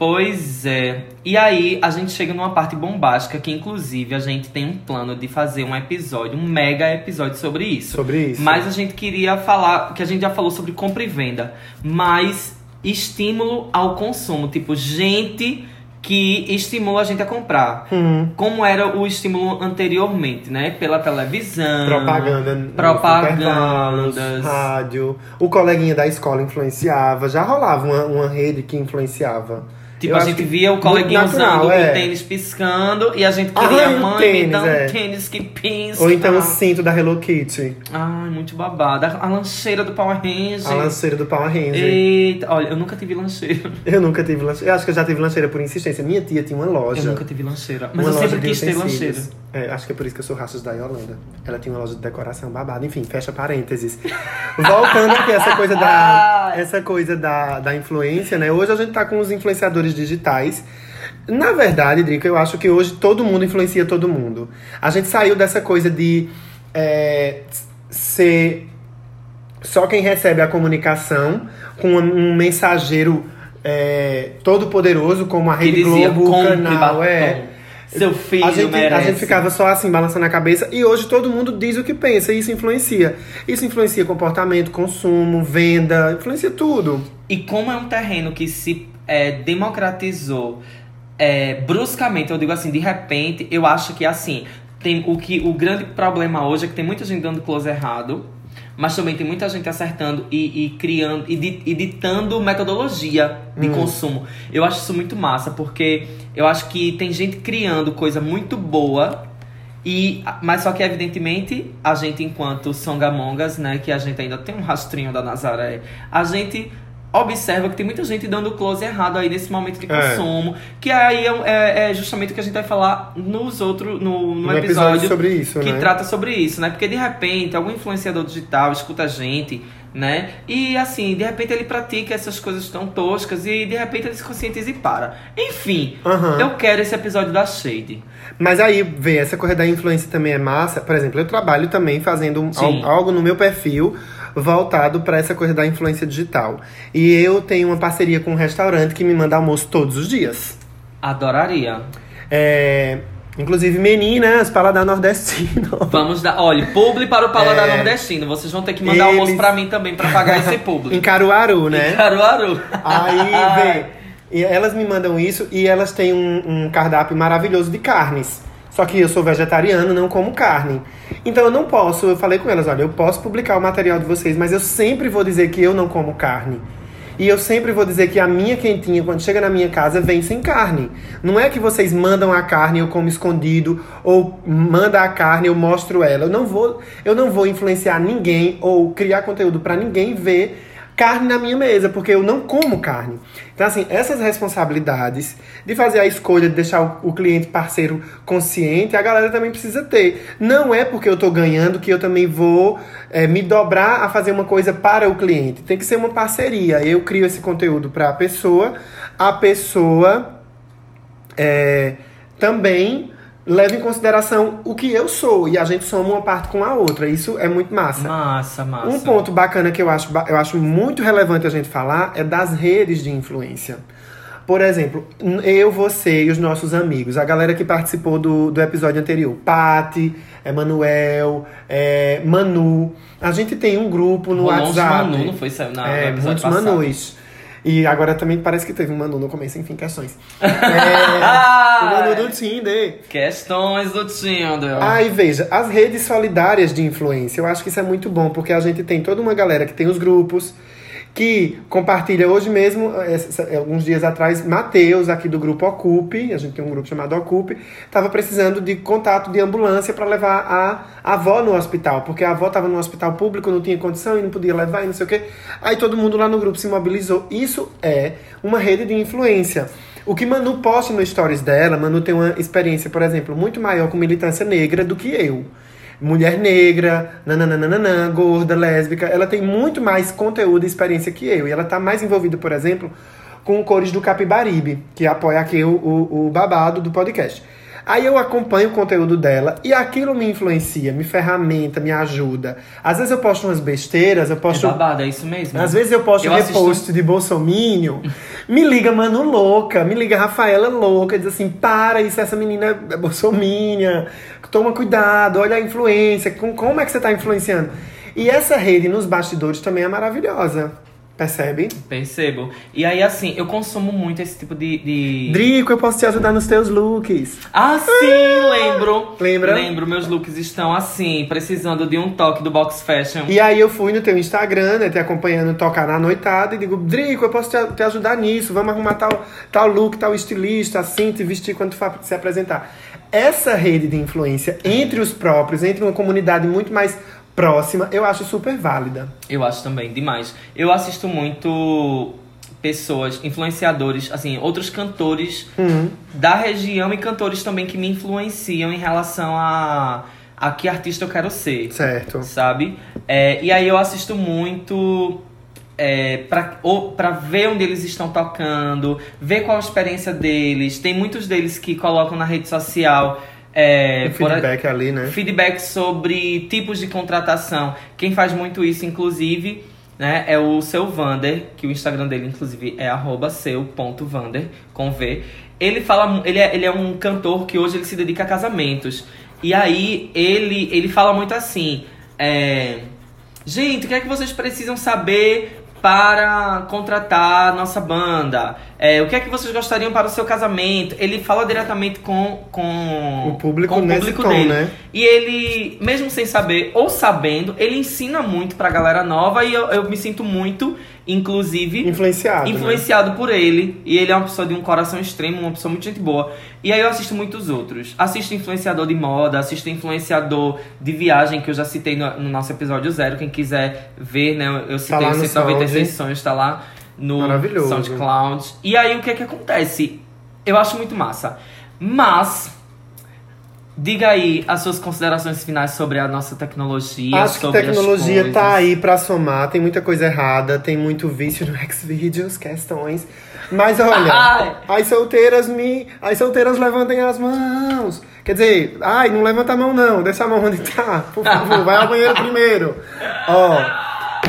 Pois é. E aí a gente chega numa parte bombástica que, inclusive, a gente tem um plano de fazer um episódio, um mega episódio sobre isso. Sobre isso. Mas a gente queria falar, que a gente já falou sobre compra e venda, mas estímulo ao consumo, tipo, gente que estimula a gente a comprar. Hum, Como era o estímulo anteriormente, né? Pela televisão. propaganda. Propagandas. Rádio. O coleguinha da escola influenciava. Já rolava uma, uma rede que influenciava. Tipo, Eu a gente via o coleguinha natural, usando é. o tênis piscando e a gente Ah, queria, o mãe, me tênis, dá um é. tênis que pisca. Ou então o cinto da Hello Kitty. Ai, muito babado. A lancheira do Power Ranger. A lanceira do Power Ranger. Eita, olha, eu nunca tive lancheira. Eu nunca tive lancheira. Eu acho que eu já tive lancheira por insistência. Minha tia tinha uma loja. Eu nunca tive lancheira. Mas uma eu sempre quis ter lancheira. É, acho que é por isso que eu sou rachas da Yolanda. Ela tinha uma loja de decoração babada. Enfim, fecha parênteses. Voltando aqui, essa coisa da, essa coisa da, da influência, né? Hoje a gente tá com os influenciadores digitais. Na verdade, Drica, eu acho que hoje todo mundo influencia todo mundo. A gente saiu dessa coisa de é, ser só quem recebe a comunicação com um mensageiro é, todo poderoso como a Rede Globo, o canal, é. Seu filho A gente, merece. a gente ficava só assim, balançando a cabeça, e hoje todo mundo diz o que pensa, e isso influencia. Isso influencia comportamento, consumo, venda, influencia tudo. E como é um terreno que se é, democratizou é, bruscamente, eu digo assim, de repente, eu acho que assim, tem o que o grande problema hoje é que tem muita gente dando close errado, mas também tem muita gente acertando e, e criando e di- e ditando metodologia de Hum. consumo. Eu acho isso muito massa, porque eu acho que tem gente criando coisa muito boa. E, mas só que, evidentemente, a gente, enquanto songamongas, né, que a gente ainda tem um rastrinho da Nazaré, a gente observa que tem muita gente dando close errado aí nesse momento de É. consumo. Que aí é, é- é justamente o que a gente vai falar nos outros, no, no Um episódio episódio, sobre isso, que né? trata sobre isso, né? Porque de repente algum influenciador digital escuta a gente, né? E assim, de repente ele pratica essas coisas tão toscas e de repente ele se conscientiza e para. Enfim, Aham. eu quero esse episódio da Shade. Mas aí, vê, essa corrida da influência também é massa. Por exemplo, eu trabalho também fazendo um- algo no meu perfil voltado para essa coisa da influência digital. E eu tenho uma parceria com um restaurante que me manda almoço todos os dias. Adoraria. É, inclusive, meninas, paladar nordestino. Vamos dar. Olha, publi para o Paladar É. Nordestino. Vocês vão ter que mandar Eles- almoço pra mim também pra pagar esse publi. em Caruaru, né? Caruaru. Aí, vê, e elas me mandam isso e elas têm um, um cardápio maravilhoso de carnes. Só que eu sou vegetariano, não como carne. Então eu não posso, eu falei com elas, olha, eu posso publicar o material de vocês, mas eu sempre vou dizer que eu não como carne. E eu sempre vou dizer que a minha quentinha, quando chega na minha casa, vem sem carne. Não é que vocês mandam a carne eu como escondido, ou manda a carne eu mostro ela. Eu não vou, eu não vou influenciar ninguém ou criar conteúdo pra ninguém ver carne na minha mesa, porque eu não como carne. Então, assim, essas responsabilidades de fazer a escolha de deixar o, cliente parceiro consciente, a galera também precisa ter. Não é porque eu tô ganhando que eu também vou é, me dobrar a fazer uma coisa para o cliente. Tem que ser uma parceria. Eu crio esse conteúdo para a pessoa, a pessoa é, também leva em consideração o que eu sou e a gente soma uma parte com a outra. Isso é muito massa. Massa, massa. Um ponto bacana que eu acho, eu acho muito relevante a gente falar é das redes de influência. Por exemplo, eu, você e os nossos amigos, a galera que participou do, do episódio anterior, Pati, Emanuel, é, Manu. A gente tem um grupo no Rolou WhatsApp. Manu, não foi na é, muitos passado. Manus. E agora também parece que teve um Manu no começo, enfim, questões. É, o Manu do Tinder. Questões do Tinder. Aí veja, as redes solidárias de influência, eu acho que isso é muito bom, porque a gente tem toda uma galera que tem os grupos, que compartilha hoje mesmo, alguns dias atrás, Matheus, aqui do grupo Ocupe, a gente tem um grupo chamado Ocupe, estava precisando de contato de ambulância para levar a avó no hospital, porque a avó estava no hospital público, não tinha condição e não podia levar e não sei o quê. Aí todo mundo lá no grupo se mobilizou. Isso é uma rede de influência. O que Manu posta no stories dela, Manu tem uma experiência, por exemplo, muito maior com militância negra do que eu mulher negra, nananana, gorda, lésbica, ela tem muito mais conteúdo e experiência que eu. E ela tá mais envolvida, por exemplo, com Cores do Capibaribe, que apoia aqui o, o, o babado do podcast. Aí eu acompanho o conteúdo dela e aquilo me influencia, me ferramenta, me ajuda. Às vezes eu posto umas besteiras, eu posto. É babado, é isso mesmo. Às vezes eu posto eu repost assisto... de Bolsomínio. me liga, mano, louca. Me liga, Rafaela louca. Diz assim: para isso, essa menina é bolsomínia. Toma cuidado, olha a influência. Como é que você está influenciando? E essa rede nos bastidores também é maravilhosa. Percebe? Percebo. E aí, assim, eu consumo muito esse tipo de, de. Drico, eu posso te ajudar nos teus looks. Ah, sim, ah! lembro. Lembra? Lembro, meus looks estão assim, precisando de um toque do Box Fashion. E aí eu fui no teu Instagram, né, te acompanhando tocar na noitada, e digo, Drico, eu posso te, te ajudar nisso, vamos arrumar tal, tal look, tal estilista, assim, te vestir quando tu for se apresentar. Essa rede de influência entre os próprios, entre uma comunidade muito mais próxima, eu acho super válida. Eu acho também, demais. Eu assisto muito pessoas, influenciadores, assim, outros cantores uhum. da região e cantores também que me influenciam em relação a, a que artista eu quero ser. Certo. Sabe? É, e aí eu assisto muito é, pra, ou, pra ver onde eles estão tocando, ver qual a experiência deles. Tem muitos deles que colocam na rede social é, feedback ali, né? Feedback sobre tipos de contratação. Quem faz muito isso, inclusive, né, é o seu Vander, que o Instagram dele, inclusive, é seu.vander, com V. Ele fala. Ele é, ele é um cantor que hoje ele se dedica a casamentos. E aí ele, ele fala muito assim. É, Gente, o que é que vocês precisam saber para contratar nossa banda? É, o que é que vocês gostariam para o seu casamento? Ele fala diretamente com, com o público, com o público tom, dele. Né? E ele, mesmo sem saber ou sabendo, ele ensina muito para a galera nova e eu, eu me sinto muito inclusive influenciado, influenciado né? por ele. E ele é uma pessoa de um coração extremo, uma pessoa muito gente boa. E aí eu assisto muitos outros. Assisto influenciador de moda, assisto influenciador de viagem, que eu já citei no, no nosso episódio zero. Quem quiser ver, né? Eu citei tá os 196 sonhos, tá lá no SoundCloud. E aí o que é que acontece? Eu acho muito massa. Mas Diga aí as suas considerações finais sobre a nossa tecnologia. Acho que tecnologia tá aí para somar. Tem muita coisa errada, tem muito vício no Xvideos, questões. Mas olha, ai. as solteiras me. As solteiras levantem as mãos. Quer dizer, ai, não levanta a mão não, deixa a mão onde tá. Por favor, vai ao banheiro primeiro. Ó.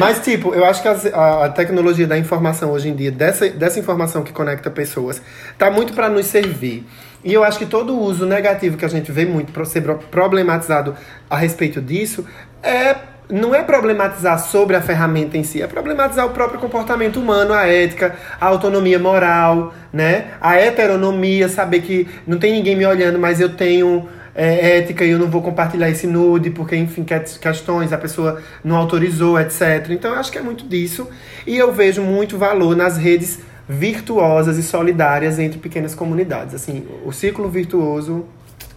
Mas, tipo, eu acho que a, a, tecnologia da informação hoje em dia, dessa, dessa informação que conecta pessoas, tá muito para nos servir. E eu acho que todo o uso negativo que a gente vê muito ser problematizado a respeito disso é não é problematizar sobre a ferramenta em si, é problematizar o próprio comportamento humano, a ética, a autonomia moral, né? A heteronomia, saber que não tem ninguém me olhando, mas eu tenho é, ética e eu não vou compartilhar esse nude, porque, enfim, questões, a pessoa não autorizou, etc. Então, eu acho que é muito disso. E eu vejo muito valor nas redes virtuosas e solidárias entre pequenas comunidades. Assim, o ciclo virtuoso.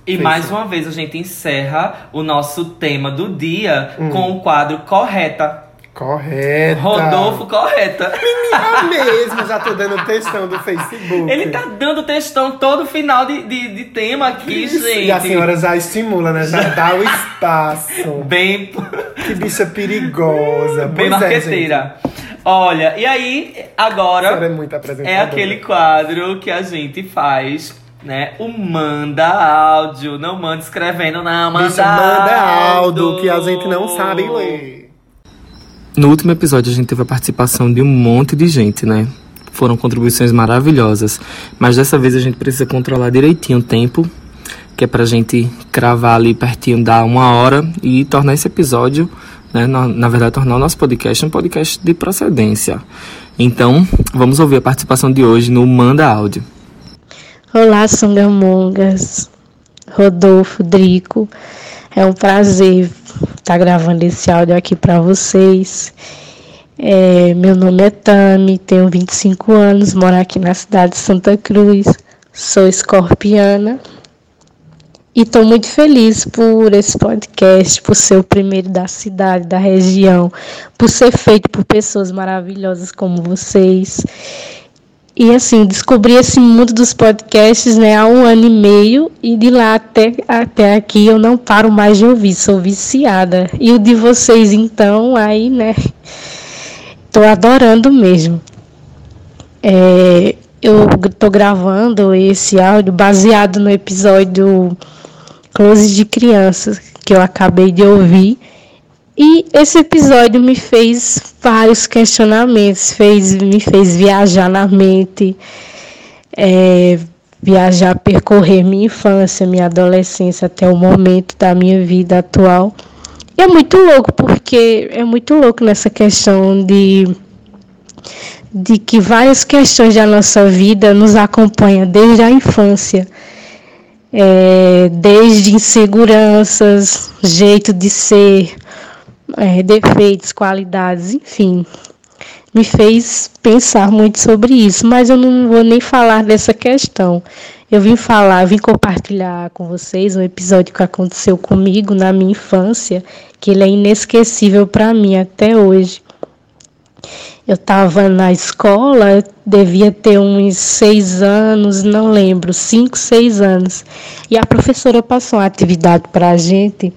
E mais uma vez a gente encerra o nosso tema do dia hum. com o quadro Correta. Correta. Rodolfo correta. Menina mesmo, já tô dando textão do Facebook. Ele tá dando textão todo final de, de, de tema aqui, Isso, gente. E a senhora já estimula, né? Já dá o espaço. Bem, Que bicha perigosa. bem Pois é, marqueteira. Olha, e aí, agora. É. É aquele quadro que a gente faz, né? O manda áudio. Não manda escrevendo, não. Manda, Bicha, manda áudio que a gente não sabe ler. No último episódio a gente teve a participação de um monte de gente, né? Foram contribuições maravilhosas. Mas dessa vez a gente precisa controlar direitinho o tempo, que é pra gente cravar ali pertinho da uma hora e tornar esse episódio, né? Na, na verdade, tornar o nosso podcast um podcast de procedência. Então, vamos ouvir a participação de hoje no Manda Áudio. Olá, Songamongas, Rodolfo, Drico. É um prazer estar gravando esse áudio aqui para vocês. É, meu nome é Tami, tenho 25 anos, moro aqui na cidade de Santa Cruz, sou escorpiana e estou muito feliz por esse podcast, por ser o primeiro da cidade, da região, por ser feito por pessoas maravilhosas como vocês. E assim, descobri esse mundo dos podcasts né, há um ano e meio e de lá até, até aqui eu não paro mais de ouvir, sou viciada. E o de vocês então, aí, né, tô adorando mesmo. É, eu tô gravando esse áudio baseado no episódio Close de Crianças que eu acabei de ouvir. E esse episódio me fez vários questionamentos, fez, me fez viajar na mente, é, viajar, percorrer minha infância, minha adolescência até o momento da minha vida atual. E é muito louco, porque é muito louco nessa questão de, de que várias questões da nossa vida nos acompanham desde a infância. É, desde inseguranças, jeito de ser, é, defeitos, qualidades, enfim, me fez pensar muito sobre isso, mas eu não vou nem falar dessa questão. Eu vim falar, vim compartilhar com vocês um episódio que aconteceu comigo na minha infância, que ele é inesquecível para mim até hoje. Eu estava na escola, devia ter uns seis anos, não lembro, cinco, seis anos. E a professora passou uma atividade para a gente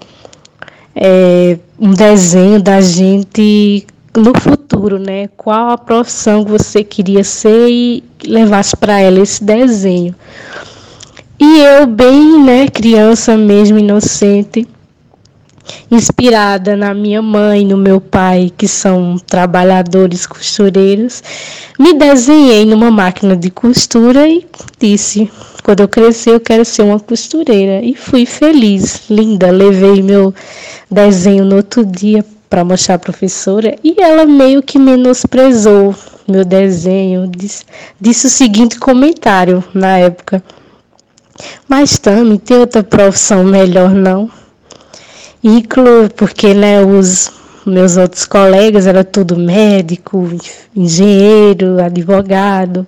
é, um desenho da gente no futuro, né? Qual a profissão que você queria ser e levasse para ela esse desenho. E eu, bem, né, criança mesmo, inocente, inspirada na minha mãe, no meu pai, que são trabalhadores costureiros, me desenhei numa máquina de costura e disse: quando eu crescer, eu quero ser uma costureira. E fui feliz, linda. Levei meu desenho no outro dia para mostrar à professora e ela meio que menosprezou meu desenho. Disse, disse o seguinte comentário na época: Mas Tami, tem outra profissão melhor não? E claro, porque né, os meus outros colegas eram tudo médico, engenheiro, advogado.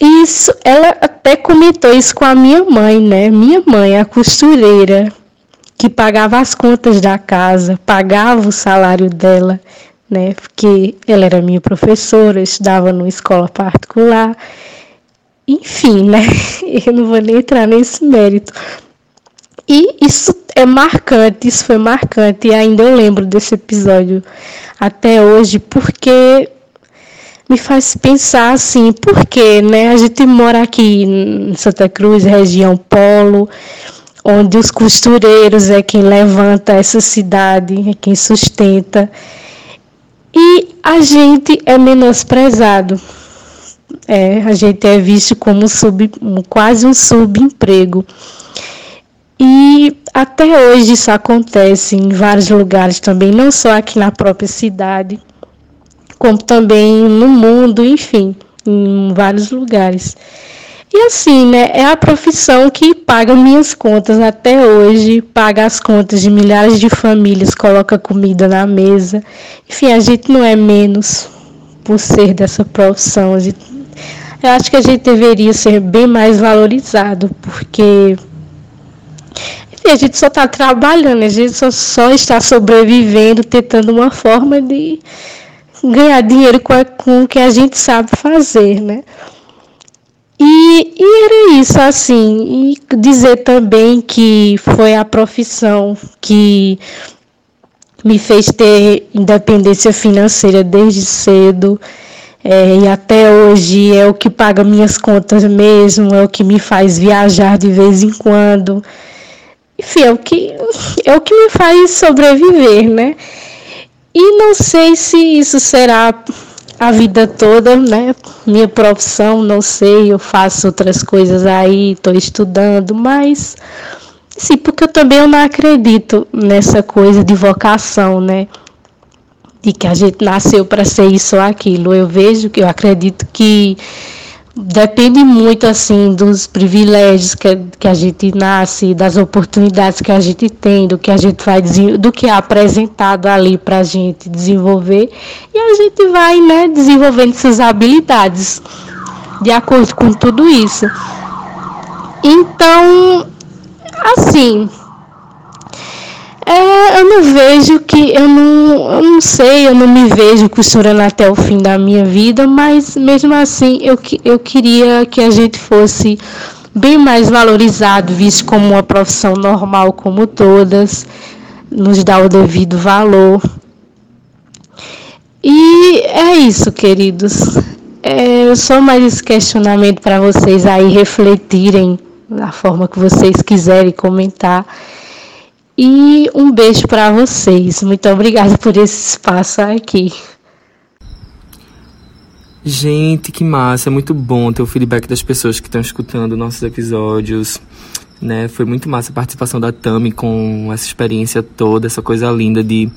Isso, ela até comentou isso com a minha mãe, né? Minha mãe, a costureira, que pagava as contas da casa, pagava o salário dela, né? Porque ela era minha professora, estudava numa escola particular. Enfim, né? Eu não vou nem entrar nesse mérito. E isso é marcante, isso foi marcante, e ainda eu lembro desse episódio até hoje, porque me faz pensar assim, por quê, né? A gente mora aqui em Santa Cruz, região polo, onde os costureiros é quem levanta essa cidade, é quem sustenta. E a gente é menosprezado. É, a gente é visto como sub, quase um subemprego. E até hoje isso acontece em vários lugares também, não só aqui na própria cidade, como também no mundo, enfim, em vários lugares. E assim, né, é a profissão que paga minhas contas até hoje, paga as contas de milhares de famílias, coloca comida na mesa. Enfim, a gente não é menos por ser dessa profissão. Gente, eu acho que a gente deveria ser bem mais valorizado, porque Sim, a gente só está trabalhando, a gente só, só está sobrevivendo, tentando uma forma de ganhar dinheiro com, a, com o que a gente sabe fazer, né? E, e, era isso, assim. E dizer também que foi a profissão que me fez ter independência financeira desde cedo. É, e até hoje é o que paga minhas contas mesmo, é o que me faz viajar de vez em quando. Enfim, é o que, é o que me faz sobreviver, né? E não sei se isso será a vida toda, né? Minha profissão, não sei, eu faço outras coisas aí, estou estudando, mas sim, porque eu também não acredito nessa coisa de vocação, né? De que a gente nasceu para ser isso ou aquilo. Eu vejo que eu acredito que depende muito assim dos privilégios que, que a gente nasce, das oportunidades que a gente tem, do que a gente vai do que é apresentado ali para a gente desenvolver e a gente vai né, desenvolvendo essas habilidades de acordo com tudo isso. Então, assim, é, eu não vejo que eu não, eu não sei, eu não me vejo costurando até o fim da minha vida, mas mesmo assim eu, eu queria que a gente fosse bem mais valorizado, visto como uma profissão normal como todas, nos dá o devido valor. E é isso, queridos. É só mais esse questionamento para vocês aí refletirem da forma que vocês quiserem comentar. E um beijo para vocês. Muito obrigada por esse espaço aqui. Gente, que massa! É muito bom ter o feedback das pessoas que estão escutando nossos episódios. Né? Foi muito massa a participação da Tami com essa experiência toda, essa coisa linda de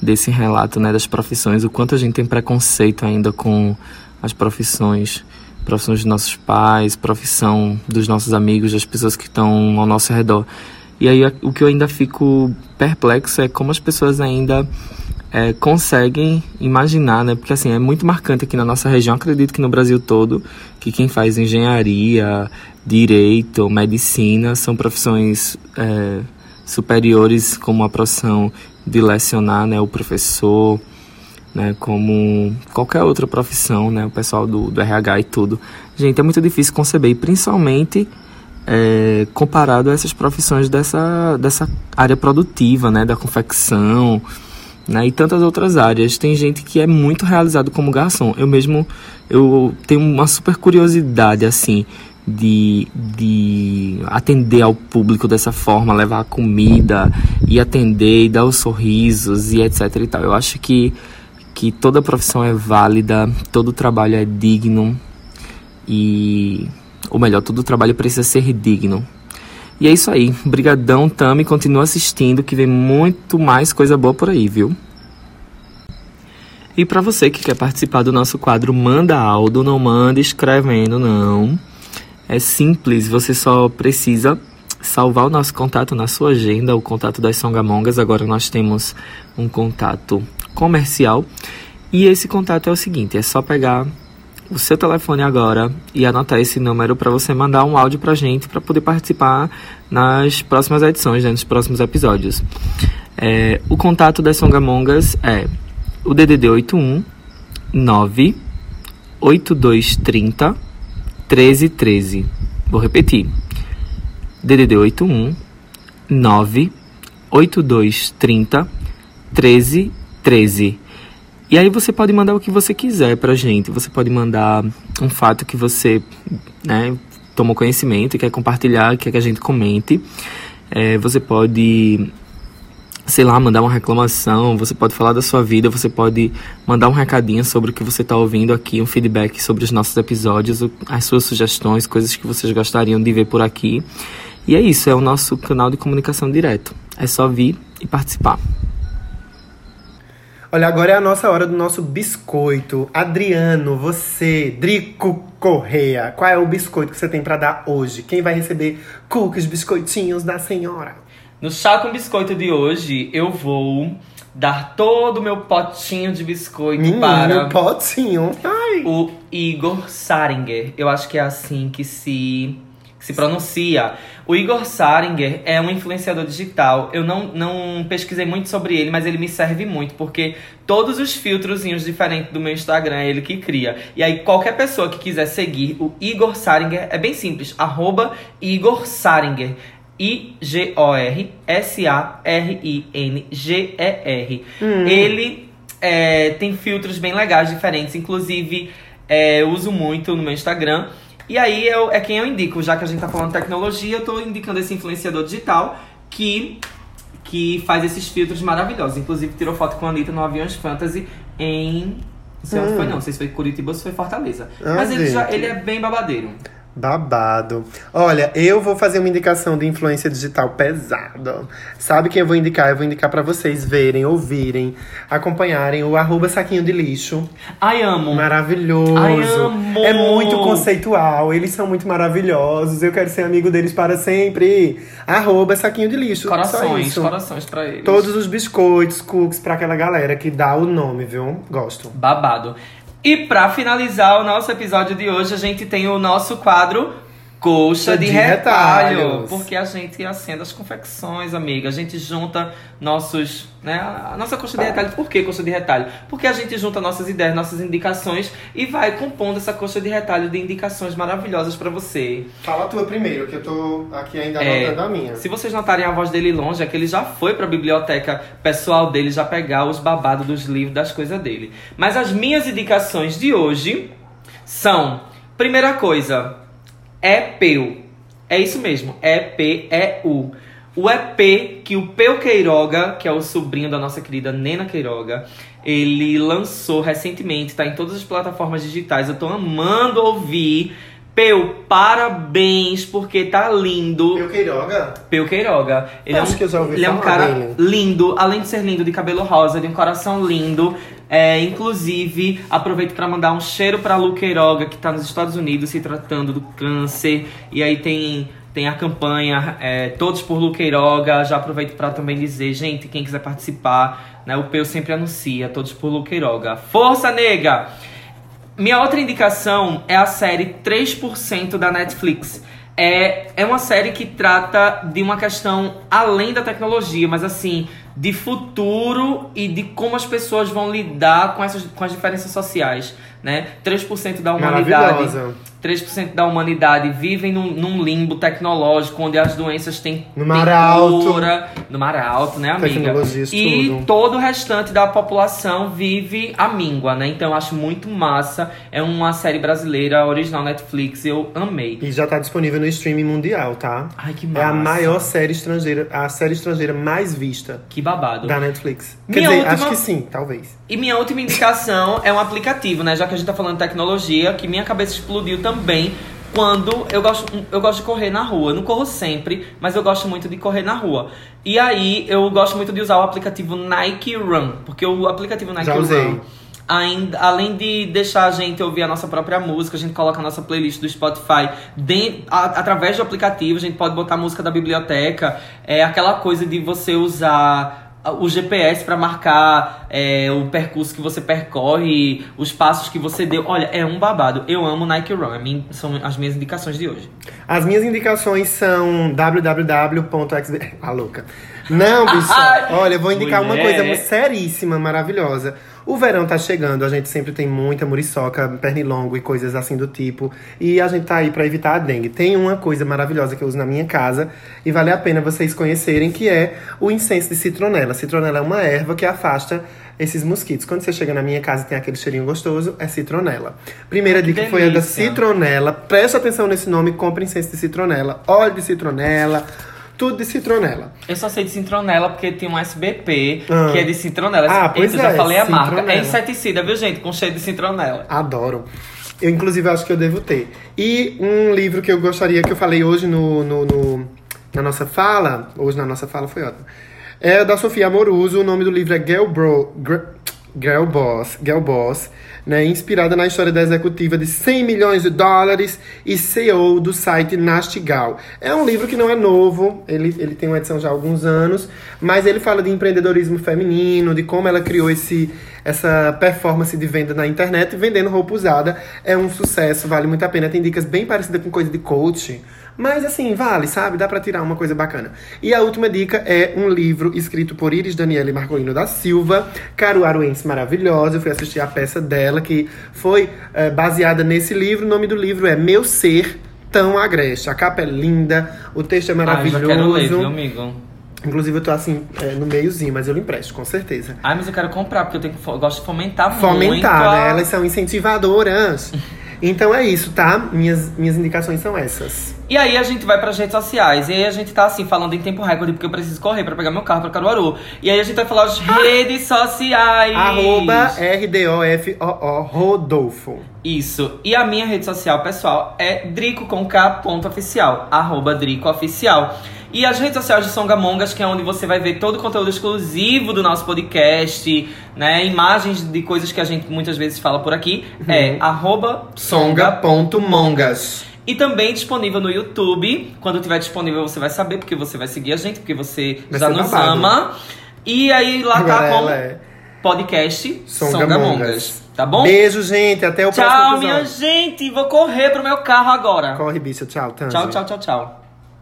desse relato né, das profissões, o quanto a gente tem preconceito ainda com as profissões, profissões dos nossos pais, profissão dos nossos amigos, das pessoas que estão ao nosso redor. E aí o que eu ainda fico perplexo é como as pessoas ainda é, conseguem imaginar, né? Porque assim, é muito marcante aqui na nossa região, acredito que no Brasil todo, que quem faz engenharia, direito, medicina são profissões é, superiores como a profissão de lecionar, né? O professor, né? Como qualquer outra profissão, né? O pessoal do, do RH e tudo. Gente, é muito difícil conceber, e principalmente é, comparado a essas profissões dessa, dessa área produtiva, né, da confecção, né, e tantas outras áreas. Tem gente que é muito realizado como garçom. Eu mesmo eu tenho uma super curiosidade assim de, de atender ao público dessa forma, levar a comida e atender e dar os sorrisos e etc e tal. Eu acho que que toda profissão é válida, todo trabalho é digno e ou melhor, todo trabalho precisa ser digno. E é isso aí. Brigadão, Tami. Continua assistindo que vem muito mais coisa boa por aí, viu? E para você que quer participar do nosso quadro Manda Aldo, não manda escrevendo, não. É simples, você só precisa salvar o nosso contato na sua agenda, o contato das Songamongas. Agora nós temos um contato comercial. E esse contato é o seguinte: é só pegar o seu telefone agora e anotar esse número para você mandar um áudio para a gente para poder participar nas próximas edições, né, nos próximos episódios. É, o contato das Songamongas é o DDD 81 9 8230 1313. Vou repetir. DDD 81 9 8230 1313. E aí você pode mandar o que você quiser pra gente. Você pode mandar um fato que você né, tomou conhecimento e quer compartilhar, quer que a gente comente. É, você pode, sei lá, mandar uma reclamação, você pode falar da sua vida, você pode mandar um recadinho sobre o que você está ouvindo aqui, um feedback sobre os nossos episódios, as suas sugestões, coisas que vocês gostariam de ver por aqui. E é isso, é o nosso canal de comunicação direto. É só vir e participar. Olha, agora é a nossa hora do nosso biscoito. Adriano, você, Drico Correia, qual é o biscoito que você tem para dar hoje? Quem vai receber cookies, biscoitinhos da senhora? No chá com biscoito de hoje, eu vou dar todo o meu potinho de biscoito Menino, para potinho. Ai. o Igor Saringer. Eu acho que é assim que se se pronuncia. O Igor Saringer é um influenciador digital. Eu não, não pesquisei muito sobre ele, mas ele me serve muito, porque todos os filtrozinhos diferentes do meu Instagram é ele que cria. E aí, qualquer pessoa que quiser seguir o Igor Saringer, é bem simples, arroba Igor Saringer. I-G-O-R-S-A-R-I-N-G-E-R. Hum. Ele é, tem filtros bem legais, diferentes. Inclusive, é, eu uso muito no meu Instagram. E aí eu, é quem eu indico, já que a gente tá falando tecnologia, eu tô indicando esse influenciador digital que, que faz esses filtros maravilhosos. Inclusive, tirou foto com a Anitta no Aviões Fantasy em. Não sei onde Hum. foi, não. Não sei se foi Curitiba ou se foi Fortaleza. Ah, Mas ele, já, ele é bem babadeiro. Babado. Olha, eu vou fazer uma indicação de influência digital pesada. Sabe quem eu vou indicar? Eu vou indicar pra vocês verem, ouvirem, acompanharem o arroba saquinho de lixo. Ai, amo. Maravilhoso. Ai, amo. É muito conceitual. Eles são muito maravilhosos. Eu quero ser amigo deles para sempre. Arroba saquinho de lixo. Corações, corações pra eles. Todos os biscoitos, cookies pra aquela galera que dá o nome, viu? Gosto. Babado. E pra finalizar o nosso episódio de hoje, a gente tem o nosso quadro Coxa de, De retalho. retalhos. Porque a gente acende as confecções, amiga. A gente junta nossos. Né, a nossa coxa de retalho. Por que coxa de retalho? Porque a gente junta nossas ideias, nossas indicações e vai compondo essa coxa de retalho de indicações maravilhosas pra você. Fala a tua primeiro, que eu tô aqui ainda É, anotando a minha. Se vocês notarem a voz dele longe, é que ele já foi pra biblioteca pessoal dele já pegar os babados dos livros, das coisas dele. Mas as minhas indicações de hoje são: primeira coisa, EPEU. É isso mesmo, E-P-E-U. O EP que o Peu Queiroga, que é o sobrinho da nossa querida Nena Queiroga, ele lançou recentemente, tá em todas as plataformas digitais. Eu tô amando ouvir. Peu, parabéns, porque tá lindo. Meu Queiroga? Peu Queiroga. Ele, é Acho um, que eu já ouvi ele é um cara dele. lindo, além de ser lindo, de cabelo rosa, de um coração lindo. É, inclusive, aproveito para mandar um cheiro pra Lu Queiroga, que tá nos Estados Unidos se tratando do câncer. E aí tem, tem a campanha é, Todos por Lu Queiroga. Já aproveito para também dizer, gente, quem quiser participar, né, o Peu sempre anuncia Todos por Lu Queiroga. Força, nega! Minha outra indicação é a série 3% da Netflix. É, é uma série que trata de uma questão além da tecnologia, mas assim, de futuro e de como as pessoas vão lidar com, essas, com as diferenças sociais. Né? 3% da humanidade. Maravilhosa. 3% da humanidade vivem num, num limbo tecnológico onde as doenças têm, No mar alto. No mar alto, né, amiga? E tudo. todo o restante da população vive a míngua, né? Então eu acho muito massa. É uma série brasileira, original Netflix, eu amei. E já tá disponível no streaming mundial, tá? Ai, que É massa. a maior série estrangeira, a série estrangeira mais vista Que babado. da Netflix. Quer Minha dizer, última- acho que sim, talvez. E minha última indicação é um aplicativo, né? Já que a gente tá falando de tecnologia, que minha cabeça explodiu também quando eu gosto, eu gosto de correr na rua. Eu não corro sempre, mas eu gosto muito de correr na rua. E aí eu gosto muito de usar o aplicativo Nike Run, porque o aplicativo Nike Já usei. Run Ainda, além de deixar a gente ouvir a nossa própria música, a gente coloca a nossa playlist do Spotify de- a- através do aplicativo, a gente pode botar música da biblioteca. É aquela coisa de você usar o GPS para marcar é, o percurso que você percorre, os passos que você deu. Olha, é um babado. Eu amo Nike Run. Mim- são as minhas indicações de hoje. As minhas indicações são www.xb... Ah, louca. Não, bicho. Olha, eu vou indicar uma Mulher. coisa seríssima, maravilhosa. O verão tá chegando, a gente sempre tem muita muriçoca, pernilongo e coisas assim do tipo. E a gente tá aí pra evitar a dengue. Tem uma coisa maravilhosa que eu uso na minha casa e vale a pena vocês conhecerem, que é o incenso de citronela. Citronela é uma erva que afasta esses mosquitos. Quando você chega na minha casa e tem aquele cheirinho gostoso, é citronela. Primeira Que dica foi a da delícia. citronela. Preste atenção nesse nome, compre incenso de citronela, óleo de citronela, tudo de citronela. Eu só sei de citronela porque tem um SBP Ah. que é de citronela. Ah, pois Eita, eu já é, falei a marca. É inseticida, viu, gente? Com cheiro de citronela. Adoro. Eu, inclusive, acho que eu devo ter. E um livro que eu gostaria, que eu falei hoje no, no- no- na nossa fala, hoje na nossa fala foi ótimo, é da Sofia Amoruso. O nome do livro é Girl, Bro, Girl Boss, Girl Boss, né? Inspirada na história da executiva de 100 milhões de dólares e CEO do site Nastigal. É um livro que não é novo, ele, ele tem uma edição já há alguns anos, mas ele fala de empreendedorismo feminino, de como ela criou esse, essa performance de venda na internet, vendendo roupa usada. É um sucesso, vale muito a pena. Tem dicas bem parecidas com coisa de coach, Mas assim, vale, sabe? Dá pra tirar uma coisa bacana. E a última dica é um livro escrito por Iris Daniele Marcolino da Silva, caruaruense maravilhosa. Eu fui assistir a peça dela, que foi é, baseada nesse livro. O nome do livro é Meu Ser Tão Agreste. A capa é linda, o texto é maravilhoso. Eu quero ler, viu, amigo? Inclusive, eu tô assim, é, no meiozinho, mas eu lhe empresto, com certeza. Ai, mas eu quero comprar, porque eu, tenho, eu gosto de fomentar, fomentar muito. Fomentar, né? Elas são incentivadoras. Então é isso, tá? Minhas, minhas indicações são essas. E aí a gente vai pras redes sociais. E aí a gente tá assim, falando em tempo recorde, porque eu preciso correr pra pegar meu carro pra Caruaru. E aí a gente vai falar as ah. redes sociais. Arroba R-D-O-F-O-O Rodolfo. Isso. E a minha rede social, pessoal, é Drico com K ponto oficial. Arroba Drico Oficial. E as redes sociais de Songamongas, que é onde você vai ver todo o conteúdo exclusivo do nosso podcast, né? Imagens de coisas que a gente muitas vezes fala por aqui. Uhum. É arroba songa.mongas. E também disponível no YouTube. Quando tiver disponível, você vai saber, porque você vai seguir a gente, porque você vai já nos babado. ama. E aí lá tá como é... podcast Songamongas. Tá bom? Beijo, gente. Até o tchau, próximo Tchau, minha gente. Vou correr pro meu carro agora. Corre, bicho. Tchau, Tanjo. Tchau, tchau, tchau, tchau.